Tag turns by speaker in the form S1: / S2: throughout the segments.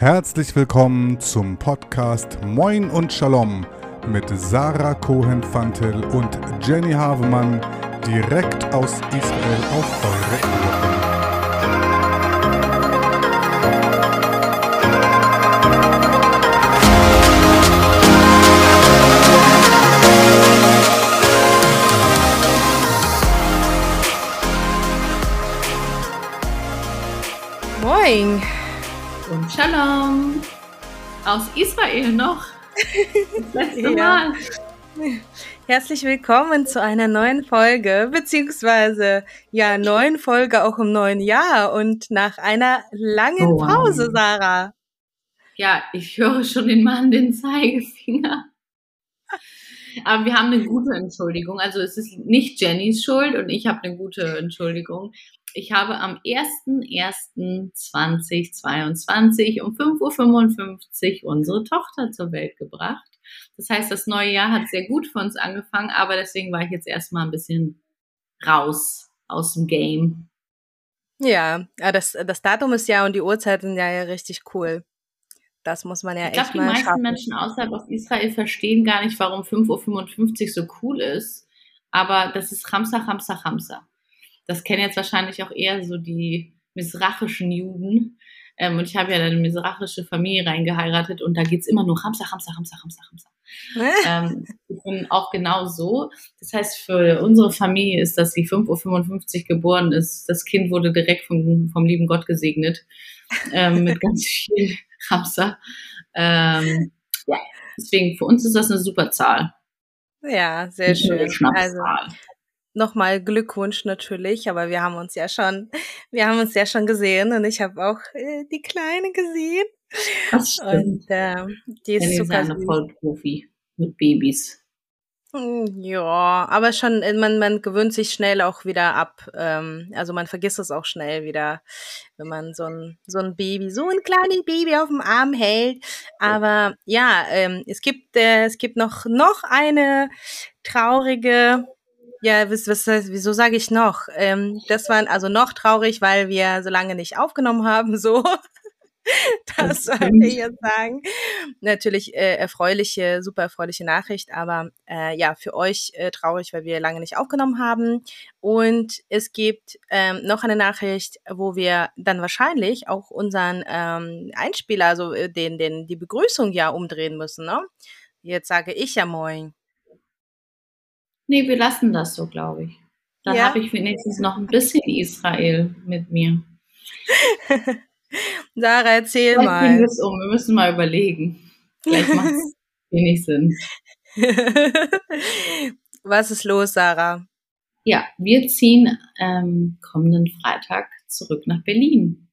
S1: Herzlich willkommen zum Podcast Moin und Shalom mit Sarah Cohen-Fantel und Jenny Havemann direkt aus Israel auf eure Ohren.
S2: Moin.
S3: Aus Israel noch. Das letzte
S2: Ja.
S3: Mal.
S2: Herzlich willkommen zu einer neuen Folge, beziehungsweise ja, neuen Folge auch im neuen Jahr und nach einer langen
S3: Oh, wow.
S2: Pause, Sarah.
S3: Ja, ich höre schon den Mann den Zeigefinger. Aber wir haben eine gute Entschuldigung. Also es ist nicht Jennys Schuld und ich habe eine gute Entschuldigung. Ich habe am 01.01.2022 um 5.55 Uhr unsere Tochter zur Welt gebracht. Das heißt, das neue Jahr hat sehr gut für uns angefangen, aber deswegen war ich jetzt erstmal ein bisschen raus aus dem Game.
S2: Ja, ja, das, das Datum ist ja und die Uhrzeit sind ja, ja richtig cool. Das muss man ja
S3: Ich glaube,
S2: echt
S3: die
S2: mal
S3: meisten
S2: schaffen.
S3: Menschen außerhalb aus Israel verstehen gar nicht, warum 5.55 Uhr so cool ist. Aber das ist Hamsa, Hamsa, Hamsa. Das kennen jetzt wahrscheinlich auch eher so die misrachischen Juden. Ähm, und ich habe ja dann eine misrachische Familie reingeheiratet und da geht's immer nur Hamsa, Hamsa, Hamsa, Hamsa, Hamsa. Ähm, ich bin auch genau so. Das heißt, für unsere Familie ist, dass sie 5.55 Uhr geboren ist. Das Kind wurde direkt vom, vom lieben Gott gesegnet. Ähm, mit ganz viel Hamster. Ähm, ja, deswegen, für uns ist das eine super Zahl.
S2: ja, sehr schön. Also. Nochmal Glückwunsch natürlich, aber wir haben uns ja schon, wir haben uns ja schon gesehen und ich habe auch äh, die Kleine gesehen.
S3: Das
S2: Und
S3: stimmt.
S2: äh, die ist
S3: ist
S2: super
S3: eine. Vollprofi mit Babys.
S2: Mm, Ja, aber schon, äh, man, man gewöhnt sich schnell auch wieder ab. Ähm, also man vergisst es auch schnell wieder, wenn man so ein, so ein Baby, so ein kleines Baby auf dem Arm hält. Aber ja, ähm, es gibt, äh, es gibt noch, noch eine traurige, ja, was, was, wieso sage ich noch? Ähm, das war also noch traurig, weil wir so lange nicht aufgenommen haben, so. Das
S3: Das
S2: sollte ich jetzt sagen. Natürlich äh, erfreuliche, super erfreuliche Nachricht, aber äh, ja, für euch äh, traurig, weil wir lange nicht aufgenommen haben. Und es gibt ähm, noch eine Nachricht, wo wir dann wahrscheinlich auch unseren ähm, Einspieler, also äh, den, den, die Begrüßung ja umdrehen müssen, ne? Jetzt sage ich ja moin.
S3: Nee, wir lassen das so, glaube ich. Dann
S2: Ja?
S3: habe ich wenigstens noch ein bisschen Israel mit mir.
S2: Sarah, erzähl
S3: Vielleicht wir
S2: mal.
S3: es um. Wir müssen mal überlegen. Vielleicht macht es wenig Sinn.
S2: Was ist los, Sarah?
S3: Ja, wir ziehen ähm, kommenden Freitag zurück nach Berlin.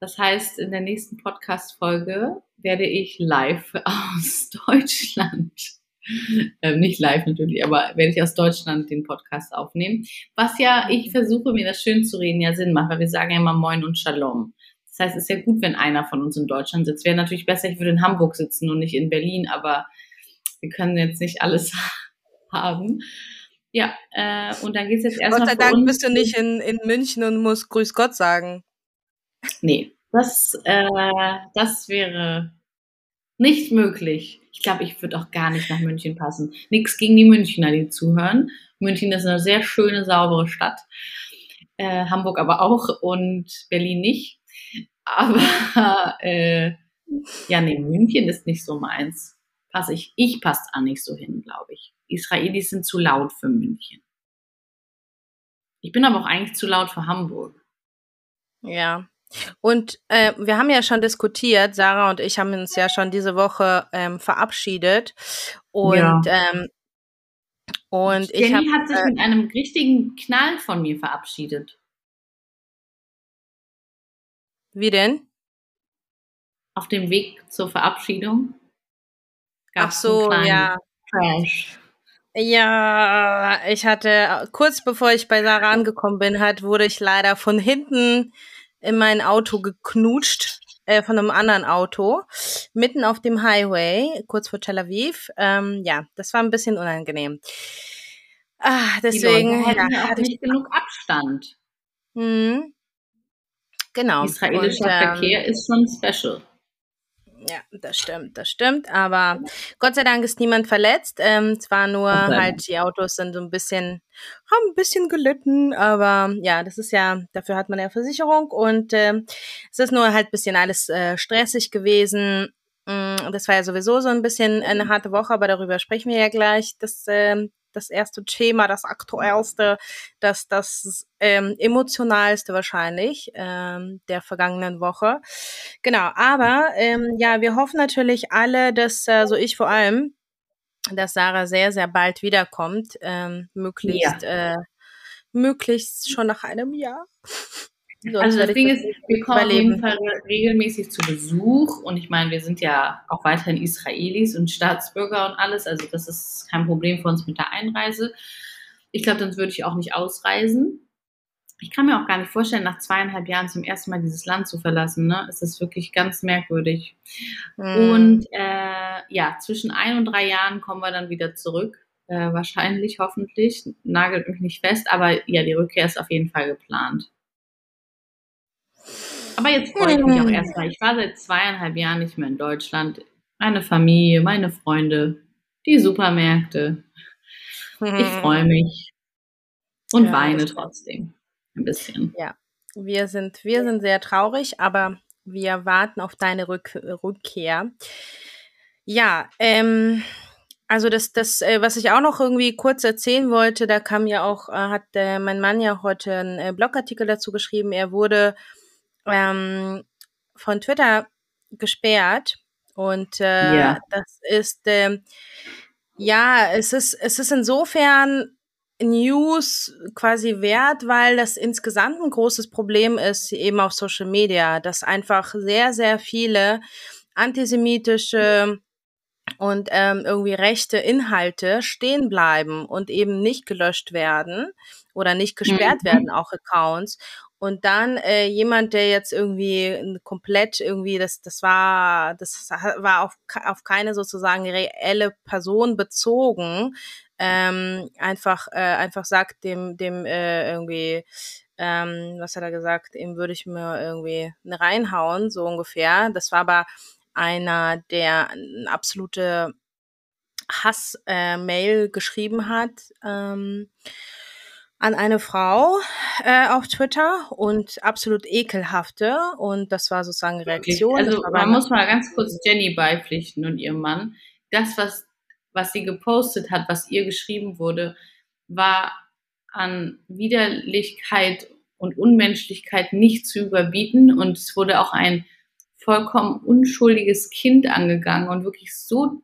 S3: Das heißt, in der nächsten Podcast-Folge werde ich live aus Deutschland, ähm, nicht live natürlich, aber werde ich aus Deutschland den Podcast aufnehmen. Was ja, ich versuche mir das schön zu reden, ja Sinn macht, weil wir sagen ja immer Moin und Shalom. Das heißt, es ist ja gut, wenn einer von uns in Deutschland sitzt. Wäre natürlich besser, ich würde in Hamburg sitzen und nicht in Berlin, aber wir können jetzt nicht alles haben. Ja, äh, und dann geht es jetzt
S2: Gott
S3: erstmal
S2: sei
S3: für
S2: Dank bist du nicht in, in München und musst Grüß Gott sagen.
S3: Nee, das, äh, das wäre nicht möglich. Ich glaube, ich würde auch gar nicht nach München passen. Nichts gegen die Münchner, die zuhören. München ist eine sehr schöne, saubere Stadt. Äh, Hamburg aber auch und Berlin nicht. Aber äh, ja, nee, München ist nicht so meins. Passe ich, ich passe da nicht so hin, glaube ich. Israelis sind zu laut für München. Ich bin aber auch eigentlich zu laut für Hamburg.
S2: Ja. Und äh, wir haben ja schon diskutiert, Sarah und ich haben uns ja schon diese Woche ähm, verabschiedet. Und,
S3: Ja.
S2: ähm, und ich
S3: Jenny
S2: habe
S3: hat sich
S2: äh,
S3: mit einem richtigen Knall von mir verabschiedet.
S2: wie denn?
S3: Auf dem Weg zur Verabschiedung.
S2: Ach so, ja.
S3: Crash.
S2: Ja, ich hatte kurz bevor ich bei Sarah angekommen bin, hat wurde ich leider von hinten in mein Auto geknutscht äh, von einem anderen Auto mitten auf dem Highway kurz vor Tel Aviv. Ähm, ja, das war ein bisschen unangenehm. Ah, deswegen
S3: die
S2: ja,
S3: ja
S2: hatte ich
S3: nicht genug Abstand.
S2: Mhm. Genau.
S3: Israelischer
S2: Und, ähm,
S3: Verkehr ist schon special.
S2: Ja, das stimmt, das stimmt. Aber Gott sei Dank ist niemand verletzt. Ähm, zwar nur halt die Autos sind so ein bisschen, haben ein bisschen gelitten, aber ja, das ist ja, dafür hat man ja Versicherung und äh, es ist nur halt ein bisschen alles äh, stressig gewesen. Mm, das war ja sowieso so ein bisschen eine harte Woche, aber darüber sprechen wir ja gleich. Das äh, das erste Thema, das aktuellste, das, das ähm, emotionalste wahrscheinlich ähm, der vergangenen Woche. Genau, aber ähm, ja, wir hoffen natürlich alle, dass, äh, so ich vor allem, dass Sarah sehr, sehr bald wiederkommt, ähm, möglichst, ja. äh, möglichst schon nach einem Jahr.
S3: Sonst also das Ding ist, wir kommen auf jeden Fall regelmäßig zu Besuch und ich meine, wir sind ja auch weiterhin Israelis und Staatsbürger und alles, also das ist kein Problem für uns mit der Einreise. Ich glaube, sonst würde ich auch nicht ausreisen. Ich kann mir auch gar nicht vorstellen, nach zweieinhalb Jahren zum ersten Mal dieses Land zu verlassen. Ne? Es ist wirklich ganz merkwürdig. Mhm. Und äh, ja, zwischen ein und drei Jahren kommen wir dann wieder zurück. Äh, wahrscheinlich, hoffentlich. Nagelt mich nicht fest, aber ja, die Rückkehr ist auf jeden Fall geplant. Aber jetzt freue ich mich auch erstmal. Ich war seit zweieinhalb Jahren nicht mehr in Deutschland. Meine Familie, meine Freunde, die Supermärkte. Ich hm. freue mich und ja, weine trotzdem ein bisschen.
S2: Ja, wir sind, wir sind sehr traurig, aber wir warten auf deine Rück Rückkehr. Ja, ähm, also das, das, äh, was ich auch noch irgendwie kurz erzählen wollte, da kam ja auch, äh, hat äh, mein Mann ja heute einen Blogartikel dazu geschrieben. Er wurde ähm, von Twitter gesperrt und äh, ja. das ist äh, ja, es ist es ist insofern News quasi wert, weil das insgesamt ein großes Problem ist, eben auf Social Media, dass einfach sehr, sehr viele antisemitische und ähm, irgendwie rechte Inhalte stehen bleiben und eben nicht gelöscht werden oder nicht gesperrt mhm. werden, auch Accounts. Und dann äh, jemand, der jetzt irgendwie komplett irgendwie, das, das war, das war auf, auf keine sozusagen reelle Person bezogen, ähm, einfach, äh, einfach sagt dem, dem äh, irgendwie, ähm, was hat er gesagt, ihm würde ich mir irgendwie eine reinhauen, so ungefähr. Das war aber einer, der eine absolute Hass-Mail äh, geschrieben hat. Ähm, an eine Frau äh, auf Twitter und absolut ekelhafte und das war sozusagen Reaktion.
S3: Also man muss mal ganz kurz Jenny beipflichten und ihrem Mann. Das, was, was sie gepostet hat, was ihr geschrieben wurde, war an Widerlichkeit und Unmenschlichkeit nicht zu überbieten und es wurde auch ein vollkommen unschuldiges Kind angegangen und wirklich so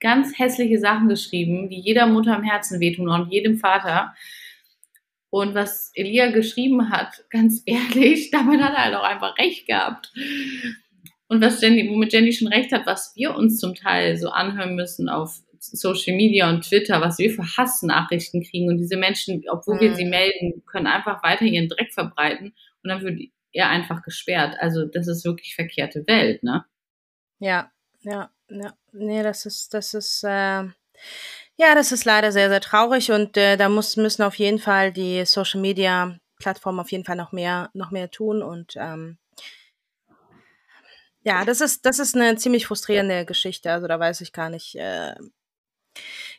S3: ganz hässliche Sachen geschrieben, die jeder Mutter am Herzen wehtun und jedem Vater. Und was Elia geschrieben hat, ganz ehrlich, damit hat er halt auch einfach recht gehabt. Und was Jenny, womit Jenny schon recht hat, was wir uns zum Teil so anhören müssen auf Social Media und Twitter, was wir für Hassnachrichten kriegen und diese Menschen, obwohl mhm. wir sie melden, können einfach weiter ihren Dreck verbreiten und dann wird er einfach gesperrt. Also das ist wirklich verkehrte Welt, ne?
S2: Ja, ja, ja. Nee, das ist, das ist, äh, ja, das ist leider sehr, sehr traurig und äh, da muss, müssen auf jeden Fall die Social Media Plattformen auf jeden Fall noch mehr, noch mehr tun und ähm, ja, das ist, das ist eine ziemlich frustrierende Geschichte. Also da weiß ich gar nicht, äh,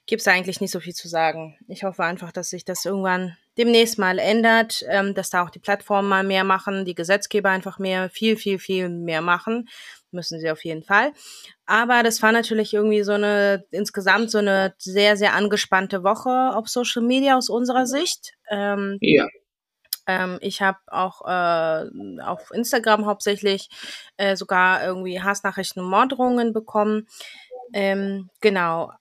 S2: gibt es eigentlich nicht so viel zu sagen. Ich hoffe einfach, dass sich das irgendwann demnächst mal ändert, ähm, dass da auch die Plattformen mal mehr machen, die Gesetzgeber einfach mehr, viel, viel, viel mehr machen, müssen sie auf jeden Fall. Aber das war natürlich irgendwie so eine, insgesamt so eine sehr, sehr angespannte Woche auf Social Media aus unserer Sicht. Ähm, ja. Ähm, ich habe auch äh, auf Instagram hauptsächlich äh, sogar irgendwie Hassnachrichten und Morddrohungen bekommen. Ähm, genau.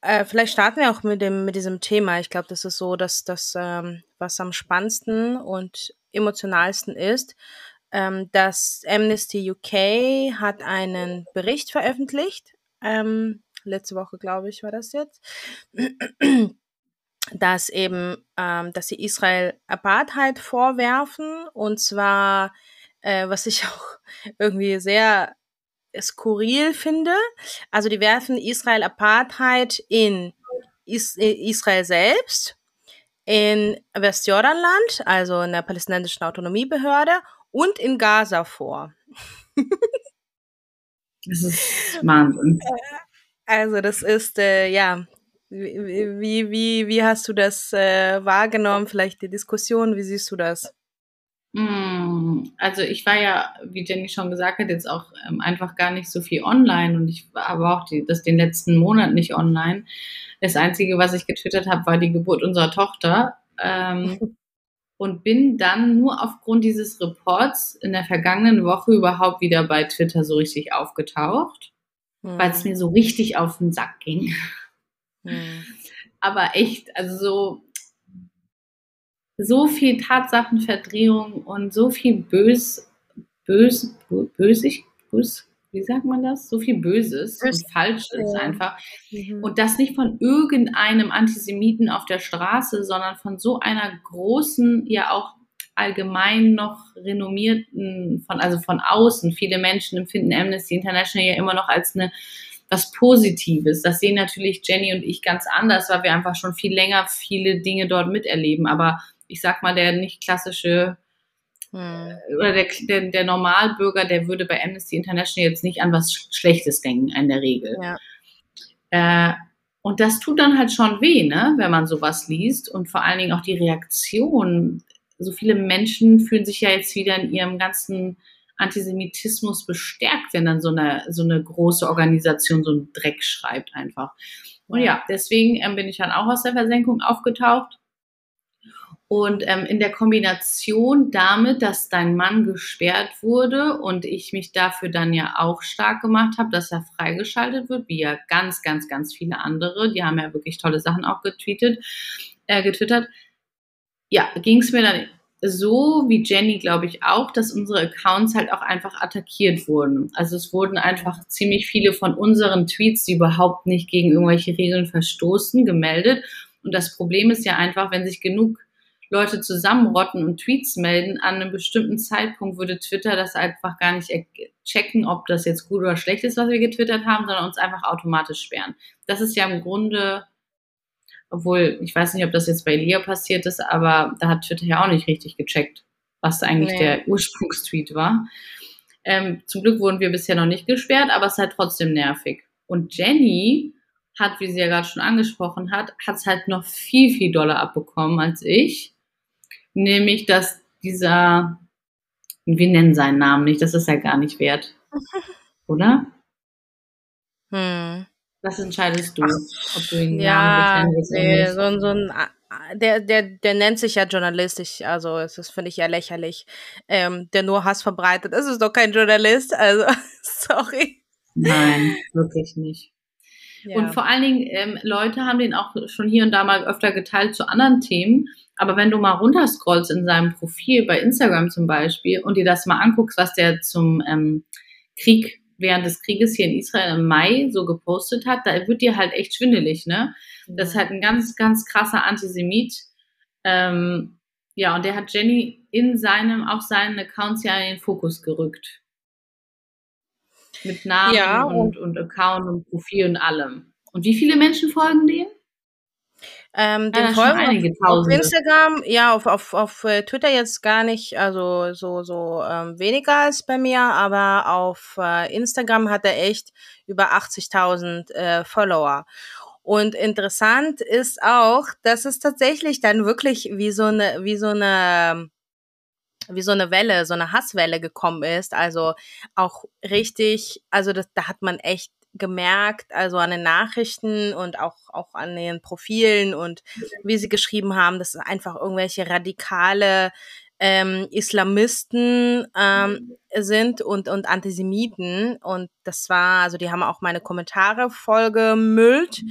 S2: Äh, vielleicht starten wir auch mit dem mit diesem Thema. Ich glaube, das ist so, dass das ähm, was am spannendsten und emotionalsten ist ähm, das Amnesty UK hat einen Bericht veröffentlicht. Ähm, letzte Woche, glaube ich, war das jetzt. dass eben, ähm, dass sie Israel Apartheid vorwerfen und zwar, äh, was ich auch irgendwie sehr skurril finde. Also die werfen Israel Apartheid in Is Israel selbst, in Westjordanland, also in der palästinensischen Autonomiebehörde und in Gaza vor.
S3: Das ist Wahnsinn.
S2: Also das ist, äh, ja, wie, wie, wie hast du das äh, wahrgenommen? Vielleicht die Diskussion, wie siehst du das?
S3: Mm, also ich war ja, wie Jenny schon gesagt hat, jetzt auch ähm, einfach gar nicht so viel online und ich war aber auch die, das den letzten Monat nicht online. Das Einzige, was ich getwittert habe, war die Geburt unserer Tochter. Ähm, und bin dann nur aufgrund dieses Reports in der vergangenen Woche überhaupt wieder bei Twitter so richtig aufgetaucht, mhm. weil es mir so richtig auf den Sack ging. Mhm. Aber echt, also so, so viel Tatsachenverdrehung und so viel bös, bös, bösig, bös, wie sagt man das? So viel Böses Bös. und Falsches ja. einfach. Mhm. Und das nicht von irgendeinem Antisemiten auf der Straße, sondern von so einer großen, ja auch allgemein noch renommierten, von, also von außen. Viele Menschen empfinden Amnesty International ja immer noch als eine was Positives. Das sehen natürlich Jenny und ich ganz anders, weil wir einfach schon viel länger viele Dinge dort miterleben. Aber ich sag mal, der nicht klassische hm. oder der, der, der, Normalbürger, der würde bei Amnesty International jetzt nicht an was Schlechtes denken, in der Regel. Ja. Äh, und das tut dann halt schon weh, ne, wenn man sowas liest und vor allen Dingen auch die Reaktion. So viele Menschen fühlen sich ja jetzt wieder in ihrem ganzen Antisemitismus bestärkt, wenn dann so eine, so eine große Organisation so einen Dreck schreibt einfach. Und ja, deswegen ähm, bin ich dann auch aus der Versenkung aufgetaucht. Und ähm, in der Kombination damit, dass dein Mann gesperrt wurde und ich mich dafür dann ja auch stark gemacht habe, dass er freigeschaltet wird, wie ja ganz, ganz, ganz viele andere, die haben ja wirklich tolle Sachen auch getweetet, äh, getwittert. Ja, ging es mir dann so wie Jenny, glaube ich, auch, dass unsere Accounts halt auch einfach attackiert wurden. Also es wurden einfach ziemlich viele von unseren Tweets, die überhaupt nicht gegen irgendwelche Regeln verstoßen, gemeldet. Und das Problem ist ja einfach, wenn sich genug Leute zusammenrotten und Tweets melden, an einem bestimmten Zeitpunkt würde Twitter das einfach gar nicht checken, ob das jetzt gut oder schlecht ist, was wir getwittert haben, sondern uns einfach automatisch sperren. Das ist ja im Grunde obwohl, ich weiß nicht, ob das jetzt bei Lia passiert ist, aber da hat Twitter ja auch nicht richtig gecheckt, was eigentlich nee. der Ursprungstweet war. Ähm, zum Glück wurden wir bisher noch nicht gesperrt, aber es ist halt trotzdem nervig. Und Jenny hat, wie sie ja gerade schon angesprochen hat, hat es halt noch viel, viel doller abbekommen als ich. Nämlich, dass dieser, wir nennen seinen Namen nicht, das ist ja gar nicht wert. Oder? Hm. Das entscheidest du, ob du ihn
S2: ja, nee, so, so ein der, der, der nennt sich ja Journalist. Ich, also, das finde ich ja lächerlich. Ähm, der nur Hass verbreitet. Das ist doch kein Journalist. Also, sorry.
S3: Nein, wirklich nicht. Ja. Und vor allen Dingen, ähm, Leute haben den auch schon hier und da mal öfter geteilt zu anderen Themen. Aber wenn du mal runterscrollst in seinem Profil, bei Instagram zum Beispiel, und dir das mal anguckst, was der zum ähm, Krieg während des Krieges hier in Israel im Mai so gepostet hat, da wird dir halt echt schwindelig, ne? Das ist halt ein ganz, ganz krasser Antisemit. Ähm, ja, und der hat Jenny in seinem, auch seinen Accounts ja in den Fokus gerückt. Mit Namen ja, und, und Account und Profil und allem. Und wie viele Menschen folgen dem?
S2: Ähm, den ja, folgen auf, auf, Instagram, ja, auf, auf, auf äh, Twitter jetzt gar nicht, also so, so ähm, weniger als bei mir, aber auf äh, Instagram hat er echt über 80.000 äh, Follower. Und interessant ist auch, dass es tatsächlich dann wirklich wie so eine, wie so eine, wie so eine Welle, so eine Hasswelle gekommen ist. Also auch richtig, also das, da hat man echt gemerkt, also an den Nachrichten und auch, auch an den Profilen und wie sie geschrieben haben, dass es einfach irgendwelche radikale ähm, Islamisten ähm, sind und, und Antisemiten. Und das war, also die haben auch meine Kommentare vollgemüllt,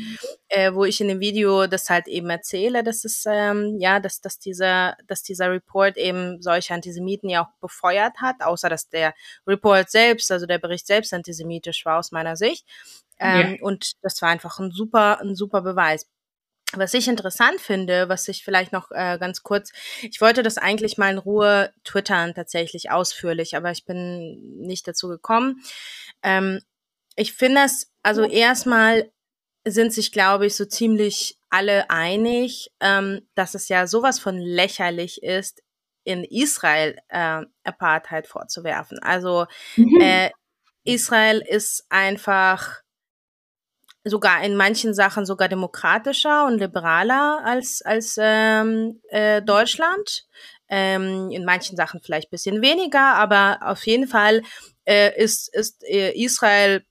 S2: äh, wo ich in dem Video das halt eben erzähle, dass es, ähm, ja, dass, dass dieser, dass dieser Report eben solche Antisemiten ja auch befeuert hat, außer dass der Report selbst, also der Bericht selbst antisemitisch war aus meiner Sicht. Ähm, ja. Und das war einfach ein super, ein super Beweis. Was ich interessant finde, was ich vielleicht noch äh, ganz kurz, ich wollte das eigentlich mal in Ruhe twittern, tatsächlich ausführlich, aber ich bin nicht dazu gekommen. Ähm, ich finde es, also erstmal sind sich, glaube ich, so ziemlich alle einig, ähm, dass es ja sowas von lächerlich ist, in Israel äh, Apartheid vorzuwerfen. Also mhm. äh, Israel ist einfach sogar in manchen Sachen sogar demokratischer und liberaler als, als ähm, äh, Deutschland. Ähm, in manchen Sachen vielleicht bisschen weniger, aber auf jeden Fall äh, ist, ist äh, Israel,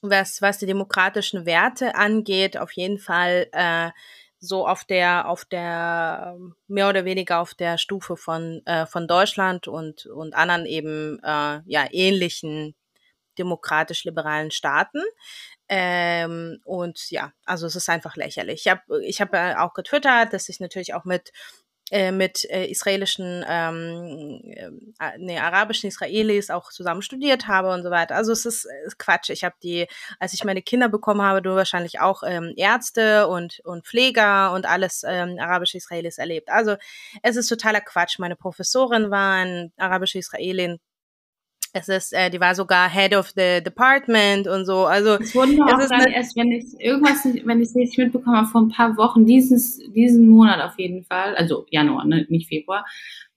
S2: was, was die demokratischen Werte angeht, auf jeden Fall äh, so auf der, auf der, mehr oder weniger auf der Stufe von, äh, von Deutschland und, und anderen eben äh, ja, ähnlichen demokratisch-liberalen Staaten. Ähm, und ja, also es ist einfach lächerlich. Ich habe ich hab auch getwittert, dass ich natürlich auch mit äh, mit äh, israelischen, ähm, äh, nee, arabischen Israelis auch zusammen studiert habe und so weiter. Also es ist, ist Quatsch. Ich habe die, als ich meine Kinder bekommen habe, du wahrscheinlich auch ähm, Ärzte und, und Pfleger und alles ähm, arabische Israelis erlebt. Also es ist totaler Quatsch. Meine Professorin war ein arabische Israelin es ist, äh, die war sogar Head of the Department und so. Also
S3: es wurden doch auch dann erst, wenn ich irgendwas, wenn ich es nicht mitbekommen habe, vor ein paar Wochen, dieses, diesen Monat auf jeden Fall, also Januar, ne, nicht Februar,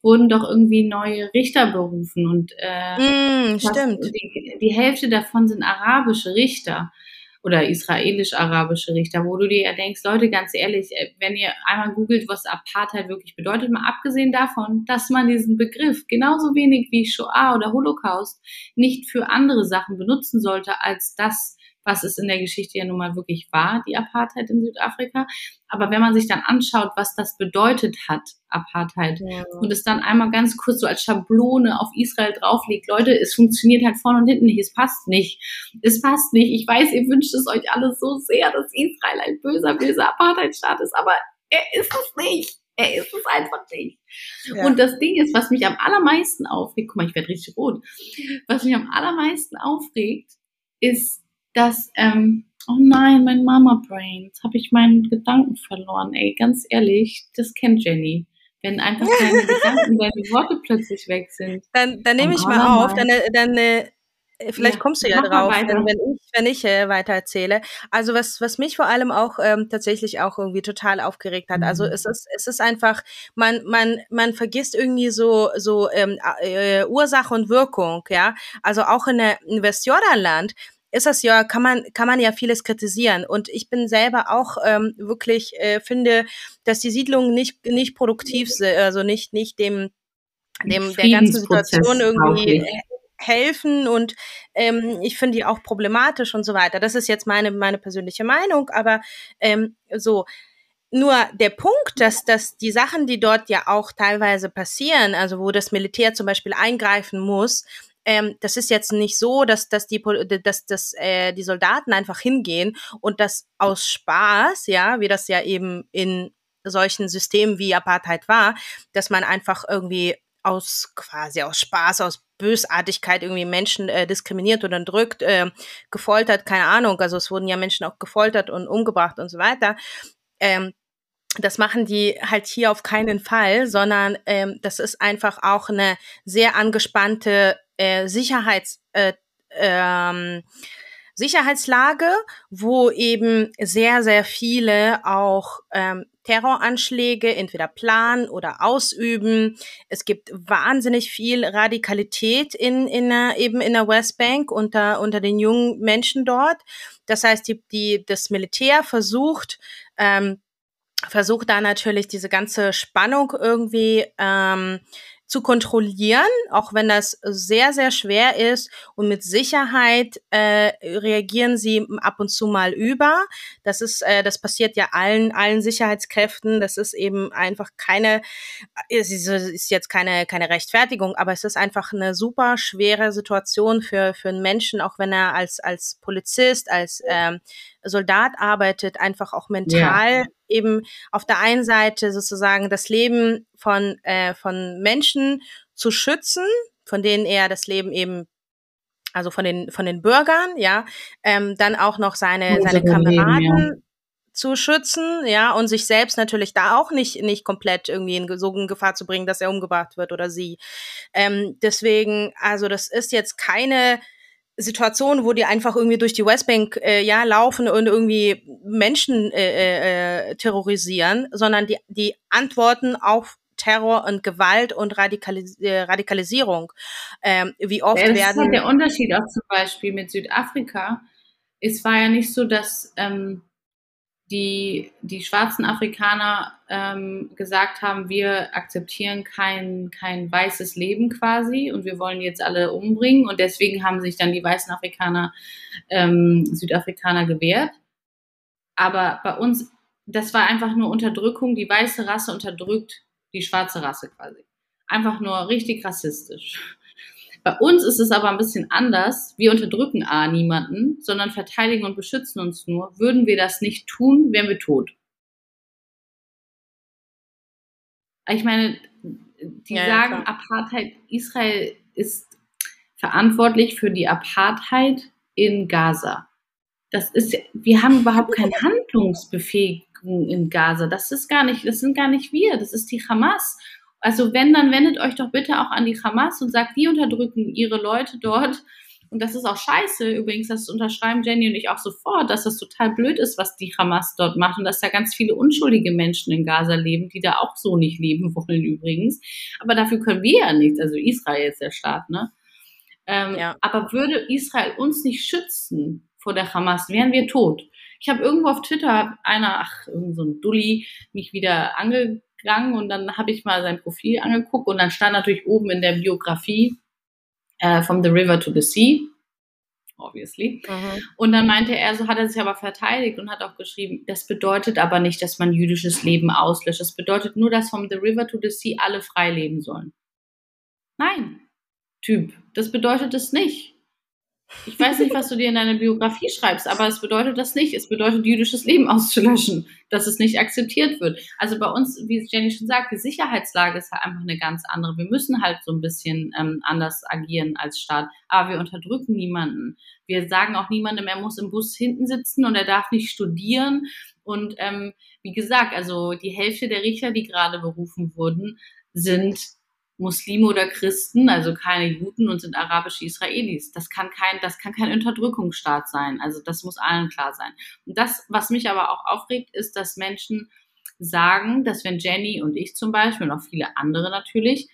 S3: wurden doch irgendwie neue Richter berufen und äh,
S2: mm, stimmt.
S3: Die, die Hälfte davon sind arabische Richter oder israelisch-arabische Richter, wo du dir ja denkst, Leute, ganz ehrlich, äh, wenn ihr einmal googelt, was Apartheid wirklich bedeutet, mal abgesehen davon, dass man diesen Begriff genauso wenig wie Shoah oder Holocaust nicht für andere Sachen benutzen sollte, als das, was es in der Geschichte ja nun mal wirklich war, die Apartheid in Südafrika. Aber wenn man sich dann anschaut, was das bedeutet hat, Apartheid, ja. und es dann einmal ganz kurz so als Schablone auf Israel drauflegt, Leute, es funktioniert halt vorne und hinten nicht, es passt nicht. Es passt nicht. Ich weiß, ihr wünscht es euch alles so sehr, dass Israel ein böser, böser Apartheidstaat ist, aber er ist es nicht. Er ist es einfach nicht. Ja. Und das Ding ist, was mich am allermeisten aufregt, guck mal, ich werde richtig rot, was mich am allermeisten aufregt, ist, dass, ähm, oh nein, mein Mama Brain, jetzt habe ich meinen Gedanken verloren, ey, ganz ehrlich, das kennt Jenny. Wenn einfach deine Gedanken, deine Worte plötzlich weg sind.
S2: Dann, dann nehme ich mal auf, dann, dann äh, Vielleicht ja, kommst du ja drauf, wenn, wenn, ich, wenn ich äh, weiter erzähle. Also was, was mich vor allem auch ähm, tatsächlich auch irgendwie total aufgeregt hat. Also mhm. es ist, es ist einfach, man, man, man vergisst irgendwie so, so ähm, äh, Ursache und Wirkung, ja. Also auch in, der, in Westjordanland ist das ja, kann man, kann man ja vieles kritisieren. Und ich bin selber auch ähm, wirklich, äh, finde, dass die Siedlungen nicht, nicht produktiv sind, also nicht, nicht dem, dem der ganzen Situation irgendwie helfen und ähm, ich finde die auch problematisch und so weiter. Das ist jetzt meine, meine persönliche Meinung, aber ähm, so. Nur der Punkt, dass, dass die Sachen, die dort ja auch teilweise passieren, also wo das Militär zum Beispiel eingreifen muss, ähm, das ist jetzt nicht so, dass, dass, die, dass, dass äh, die Soldaten einfach hingehen und das aus Spaß, ja, wie das ja eben in solchen Systemen wie Apartheid war, dass man einfach irgendwie aus quasi aus Spaß, aus Bösartigkeit irgendwie Menschen äh, diskriminiert oder drückt, äh, gefoltert, keine Ahnung. Also es wurden ja Menschen auch gefoltert und umgebracht und so weiter. Ähm, das machen die halt hier auf keinen Fall, sondern ähm, das ist einfach auch eine sehr angespannte äh, Sicherheits, äh, ähm, Sicherheitslage, wo eben sehr, sehr viele auch ähm, Terroranschläge entweder planen oder ausüben. Es gibt wahnsinnig viel Radikalität in, in der, eben in der Westbank unter, unter den jungen Menschen dort. Das heißt, die, die, das Militär versucht, ähm, versucht da natürlich diese ganze Spannung irgendwie ähm, zu kontrollieren, auch wenn das sehr, sehr schwer ist. Und mit Sicherheit äh, reagieren sie ab und zu mal über. Das ist, äh, das passiert ja allen, allen Sicherheitskräften. Das ist eben einfach keine, es ist, ist jetzt keine, keine Rechtfertigung, aber es ist einfach eine super schwere Situation für, für einen Menschen, auch wenn er als, als Polizist, als ähm, Soldat arbeitet, einfach auch mental ja. eben auf der einen Seite sozusagen das Leben von, äh, von Menschen zu schützen, von denen er das Leben eben also von den von den Bürgern, ja, ähm, dann auch noch seine seine Kameraden Leben, ja. zu schützen, ja, und sich selbst natürlich da auch nicht nicht komplett irgendwie in so in Gefahr zu bringen, dass er umgebracht wird oder sie. Ähm, deswegen, also das ist jetzt keine Situationen, wo die einfach irgendwie durch die Westbank äh, ja laufen und irgendwie Menschen äh, äh, terrorisieren, sondern die die antworten auf Terror und Gewalt und Radikalis äh, Radikalisierung. Ähm, wie oft
S3: ja, das
S2: werden.
S3: ist halt der Unterschied auch zum Beispiel mit Südafrika. Es war ja nicht so, dass ähm, die, die schwarzen Afrikaner ähm, gesagt haben, wir akzeptieren kein, kein weißes Leben quasi und wir wollen jetzt alle umbringen und deswegen haben sich dann die weißen Afrikaner, ähm, Südafrikaner gewehrt. Aber bei uns, das war einfach nur Unterdrückung, die weiße Rasse unterdrückt die schwarze Rasse quasi. Einfach nur richtig rassistisch. Bei uns ist es aber ein bisschen anders. Wir unterdrücken A niemanden, sondern verteidigen und beschützen uns nur. Würden wir das nicht tun, wären wir tot. Ich meine, die ja, sagen, ja, Apartheid, Israel ist verantwortlich für die Apartheid in Gaza. Das ist, wir haben überhaupt keine Handlungsbefähigung in Gaza. Das ist gar nicht, das sind gar nicht wir, das ist die Hamas. Also wenn, dann wendet euch doch bitte auch an die Hamas und sagt, die unterdrücken ihre Leute dort. Und das ist auch scheiße, übrigens, das unterschreiben Jenny und ich auch sofort, dass das total blöd ist, was die Hamas dort macht und dass da ganz viele unschuldige Menschen in Gaza leben, die da auch so nicht leben wollen übrigens. Aber dafür können wir ja nichts, also Israel ist der Staat, ne? Ähm, ja. Aber würde Israel uns nicht schützen vor der Hamas, wären wir tot. Ich habe irgendwo auf Twitter einer, ach, irgend so ein Dulli, mich wieder ange gegangen und dann habe ich mal sein Profil angeguckt und dann stand natürlich oben in der Biografie äh, From the River to the Sea, obviously. Mhm. Und dann meinte er, so hat er sich aber verteidigt und hat auch geschrieben, das bedeutet aber nicht, dass man jüdisches Leben auslöscht. Das bedeutet nur, dass From the River to the Sea alle frei leben sollen. Nein, Typ, das bedeutet es nicht. Ich weiß nicht, was du dir in deiner Biografie schreibst, aber es bedeutet das nicht. Es bedeutet, jüdisches Leben auszulöschen, dass es nicht akzeptiert wird. Also bei uns, wie Jenny schon sagt, die Sicherheitslage ist halt einfach eine ganz andere. Wir müssen halt so ein bisschen ähm, anders agieren als Staat. Aber wir unterdrücken niemanden. Wir sagen auch niemandem, er muss im Bus hinten sitzen und er darf nicht studieren. Und ähm, wie gesagt, also die Hälfte der Richter, die gerade berufen wurden, sind Muslime oder Christen, also keine Juden und sind arabische Israelis. Das kann kein, das kann kein Unterdrückungsstaat sein. Also das muss allen klar sein. Und das, was mich aber auch aufregt, ist, dass Menschen sagen, dass wenn Jenny und ich zum Beispiel und auch viele andere natürlich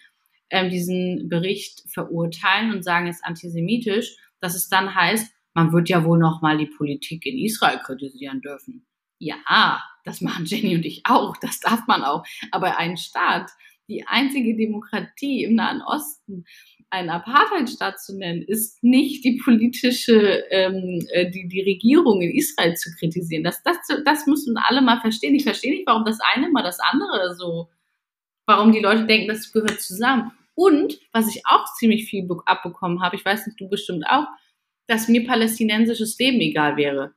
S3: ähm, diesen Bericht verurteilen und sagen, es ist antisemitisch, dass es dann heißt, man wird ja wohl noch mal die Politik in Israel kritisieren dürfen. Ja, das machen Jenny und ich auch. Das darf man auch. Aber ein Staat, die einzige Demokratie im Nahen Osten einen Apartheidstaat zu nennen, ist nicht die politische, ähm, äh, die, die Regierung in Israel zu kritisieren. Das, das, das müssen alle mal verstehen. Ich verstehe nicht, warum das eine mal das andere so, warum die Leute denken, das gehört zusammen. Und was ich auch ziemlich viel abbekommen habe, ich weiß nicht, du bestimmt auch, dass mir palästinensisches Leben egal wäre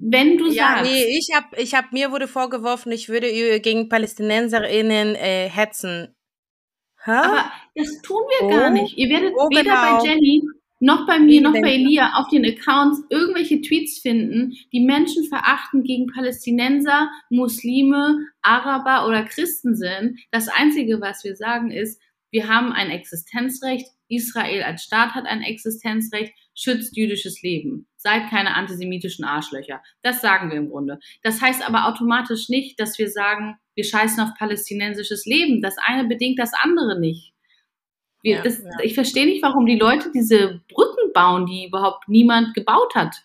S3: wenn du ja, sagst.
S2: Nee, ich hab, ich hab, mir wurde vorgeworfen, ich würde gegen PalästinenserInnen äh, hetzen.
S3: Hä? Aber das tun wir oh, gar nicht. Ihr werdet oh, weder genau. bei Jenny noch bei mir, noch bei Elia auf den Accounts irgendwelche Tweets finden, die Menschen verachten gegen Palästinenser, Muslime, Araber oder Christen sind. Das Einzige, was wir sagen, ist, wir haben ein Existenzrecht, Israel als Staat hat ein Existenzrecht, schützt jüdisches Leben. Seid keine antisemitischen Arschlöcher. Das sagen wir im Grunde. Das heißt aber automatisch nicht, dass wir sagen, wir scheißen auf palästinensisches Leben. Das eine bedingt das andere nicht. Wir, ja, das, ja. Ich verstehe nicht, warum die Leute diese Brücken bauen, die überhaupt niemand gebaut hat.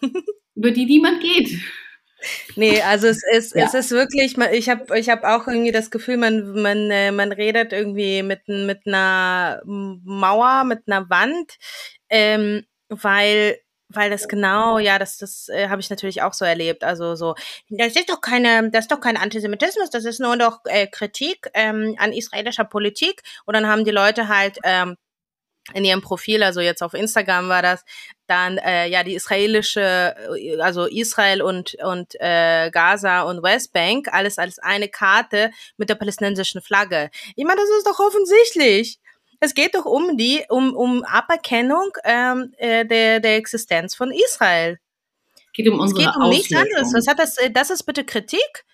S3: über die niemand geht.
S2: Nee, also es ist, ja. es ist wirklich, ich habe ich hab auch irgendwie das Gefühl, man, man, äh, man redet irgendwie mit, mit einer Mauer, mit einer Wand, ähm, weil weil das genau, ja, das, das äh, habe ich natürlich auch so erlebt. Also so, das ist doch keine, das ist doch kein Antisemitismus, das ist nur doch äh, Kritik ähm, an israelischer Politik. Und dann haben die Leute halt ähm, in ihrem Profil, also jetzt auf Instagram war das, dann äh, ja die israelische, äh, also Israel und und äh, Gaza und Westbank, alles als eine Karte mit der palästinensischen Flagge. Ich meine, das ist doch offensichtlich. Es geht doch um die, um, um Aberkennung ähm, äh, der, der Existenz von Israel.
S3: Geht um unsere
S2: es geht um nichts anderes. Was hat das, äh, das ist bitte Kritik?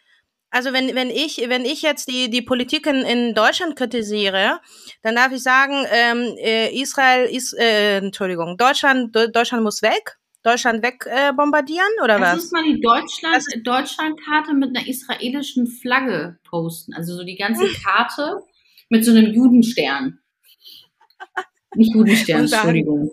S2: Also wenn, wenn ich, wenn ich jetzt die, die Politik in, in Deutschland kritisiere, dann darf ich sagen, ähm, äh, Israel ist, äh, Entschuldigung, Deutschland, Deutschland muss weg. Deutschland weg äh, bombardieren oder
S3: Lass
S2: was?
S3: uns mal die Deutschland, Deutschlandkarte mit einer israelischen Flagge posten. Also so die ganze Karte mit so einem Judenstern. Nicht Judenstern, Entschuldigung.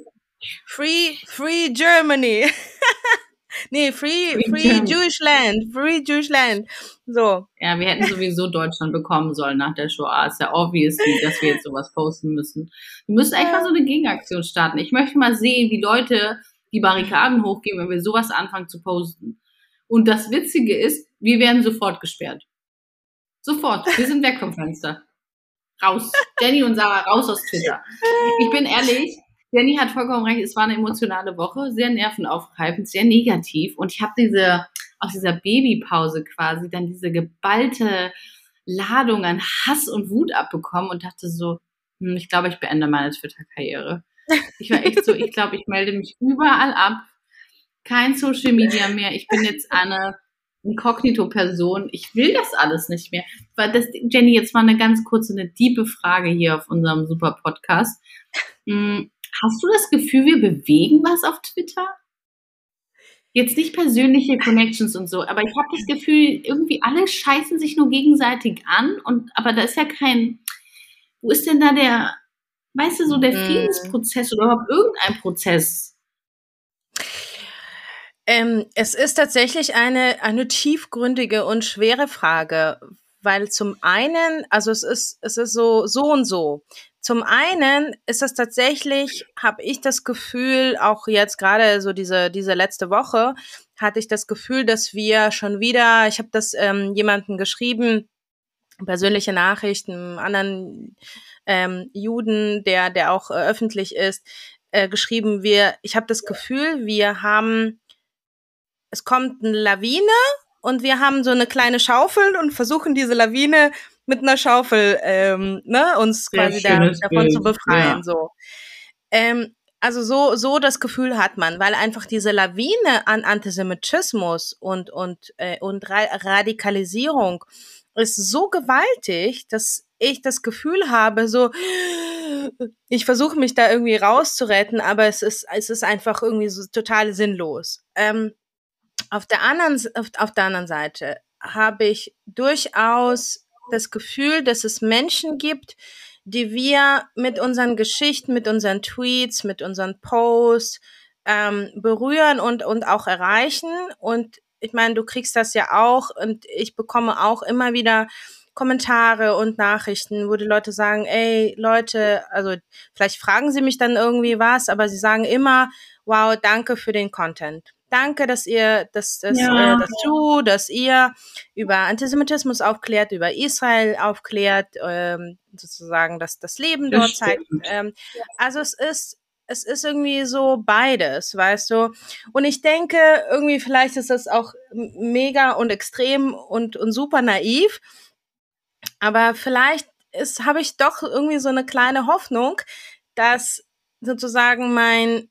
S2: Free, free Germany. nee, free,
S3: Free.
S2: Jewish land, free Jewish land. So.
S3: Ja, wir hätten sowieso Deutschland bekommen sollen nach der Shoah. Ist ja obvious, dass wir jetzt sowas posten müssen. Wir müssen echt mal so eine Gegenaktion starten. Ich möchte mal sehen, wie Leute die Barrikaden hochgehen, wenn wir sowas anfangen zu posten. Und das Witzige ist, wir werden sofort gesperrt. Sofort. Wir sind weg vom Fenster. Raus. Jenny und Sarah, raus aus Twitter. Ich bin ehrlich, Jenny hat vollkommen recht, es war eine emotionale Woche, sehr nervenaufreibend, sehr negativ. Und ich habe diese, aus dieser Babypause quasi dann diese geballte Ladung an Hass und Wut abbekommen und dachte so, hm, ich glaube, ich beende meine Twitter-Karriere. Ich war echt so, ich glaube, ich melde mich überall ab. Kein Social Media mehr. Ich bin jetzt eine Inkognito-Person. Ich will das alles nicht mehr. Weil das, Jenny, jetzt mal eine ganz kurze, eine tiefe Frage hier auf unserem super Podcast. Hm, Hast du das Gefühl, wir bewegen was auf Twitter? Jetzt nicht persönliche Connections und so, aber ich habe das Gefühl, irgendwie alle scheißen sich nur gegenseitig an und aber da ist ja kein, wo ist denn da der, weißt du, so der
S2: Mm.
S3: Friedensprozess oder überhaupt irgendein Prozess?
S2: Ähm, es ist tatsächlich eine, eine tiefgründige und schwere Frage, weil zum einen, also es ist, es ist so, so und so. Zum einen ist es tatsächlich, habe ich das Gefühl, auch jetzt gerade so diese, diese letzte Woche, hatte ich das Gefühl, dass wir schon wieder, ich habe das ähm, jemanden geschrieben, persönliche Nachrichten, anderen ähm, Juden, der, der auch äh, öffentlich ist, äh, geschrieben, wir, ich habe das Gefühl, wir haben es kommt eine Lawine und wir haben so eine kleine Schaufel und versuchen diese Lawine mit einer Schaufel ähm, ne, uns
S3: Sehr
S2: quasi da, davon zu
S3: Bild,
S2: befreien.
S3: ja.
S2: So. Ähm, also so, so das Gefühl hat man, weil einfach diese Lawine an Antisemitismus und, und, äh, und Ra Radikalisierung ist so gewaltig, dass ich das Gefühl habe, so, ich versuche mich da irgendwie rauszuretten, aber es ist, es ist einfach irgendwie so total sinnlos. Ähm, auf der anderen, auf, auf der anderen Seite habe ich durchaus das Gefühl, dass es Menschen gibt, die wir mit unseren Geschichten, mit unseren Tweets, mit unseren Posts ähm, berühren und, und auch erreichen. Und ich meine, du kriegst das ja auch und ich bekomme auch immer wieder Kommentare und Nachrichten, wo die Leute sagen, ey, Leute, also vielleicht fragen sie mich dann irgendwie was, aber sie sagen immer, wow, danke für den Content. Danke, dass ihr, dass, dass,
S3: Ja.
S2: äh, dass du, dass ihr über Antisemitismus aufklärt, über Israel aufklärt, ähm, sozusagen, dass das Leben
S3: Das
S2: dort zeigt. Ähm, also es ist, es ist irgendwie so beides, weißt du. Und ich denke, irgendwie vielleicht ist das auch mega und extrem und, und super naiv. Aber vielleicht ist, habe ich doch irgendwie so eine kleine Hoffnung, dass sozusagen mein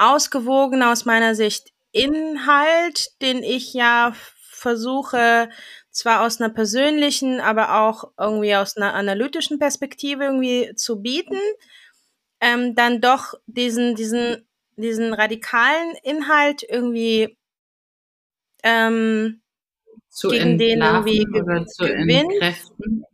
S2: ausgewogener aus meiner Sicht Inhalt, den ich ja versuche, zwar aus einer persönlichen, aber auch irgendwie aus einer analytischen Perspektive irgendwie zu bieten, ähm, dann doch diesen, diesen, diesen radikalen Inhalt irgendwie ähm,
S3: Zu
S2: Gegen den irgendwie
S3: oder zu entkräften?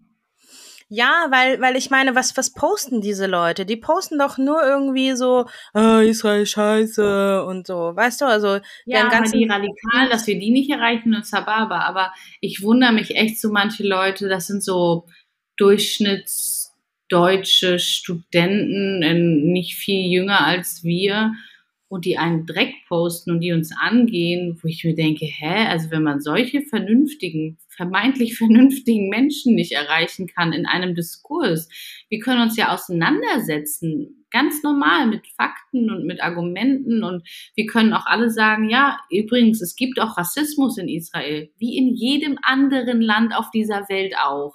S2: Ja, weil, weil ich meine, was, was posten diese Leute? Die posten doch nur irgendwie so, ah, Israel scheiße und so, weißt du, also
S3: Ja, aber die Radikalen, dass wir die nicht erreichen, ist Sababa. Aber ich wundere mich echt so manche Leute, das sind so durchschnittsdeutsche Studenten, nicht viel jünger als wir, und die einen Dreck posten und die uns angehen, wo ich mir denke, hä, also wenn man solche vernünftigen, vermeintlich vernünftigen Menschen nicht erreichen kann in einem Diskurs, wir können uns ja auseinandersetzen, ganz normal mit Fakten und mit Argumenten und wir können auch alle sagen, ja, übrigens, es gibt auch Rassismus in Israel, wie in jedem anderen Land auf dieser Welt auch.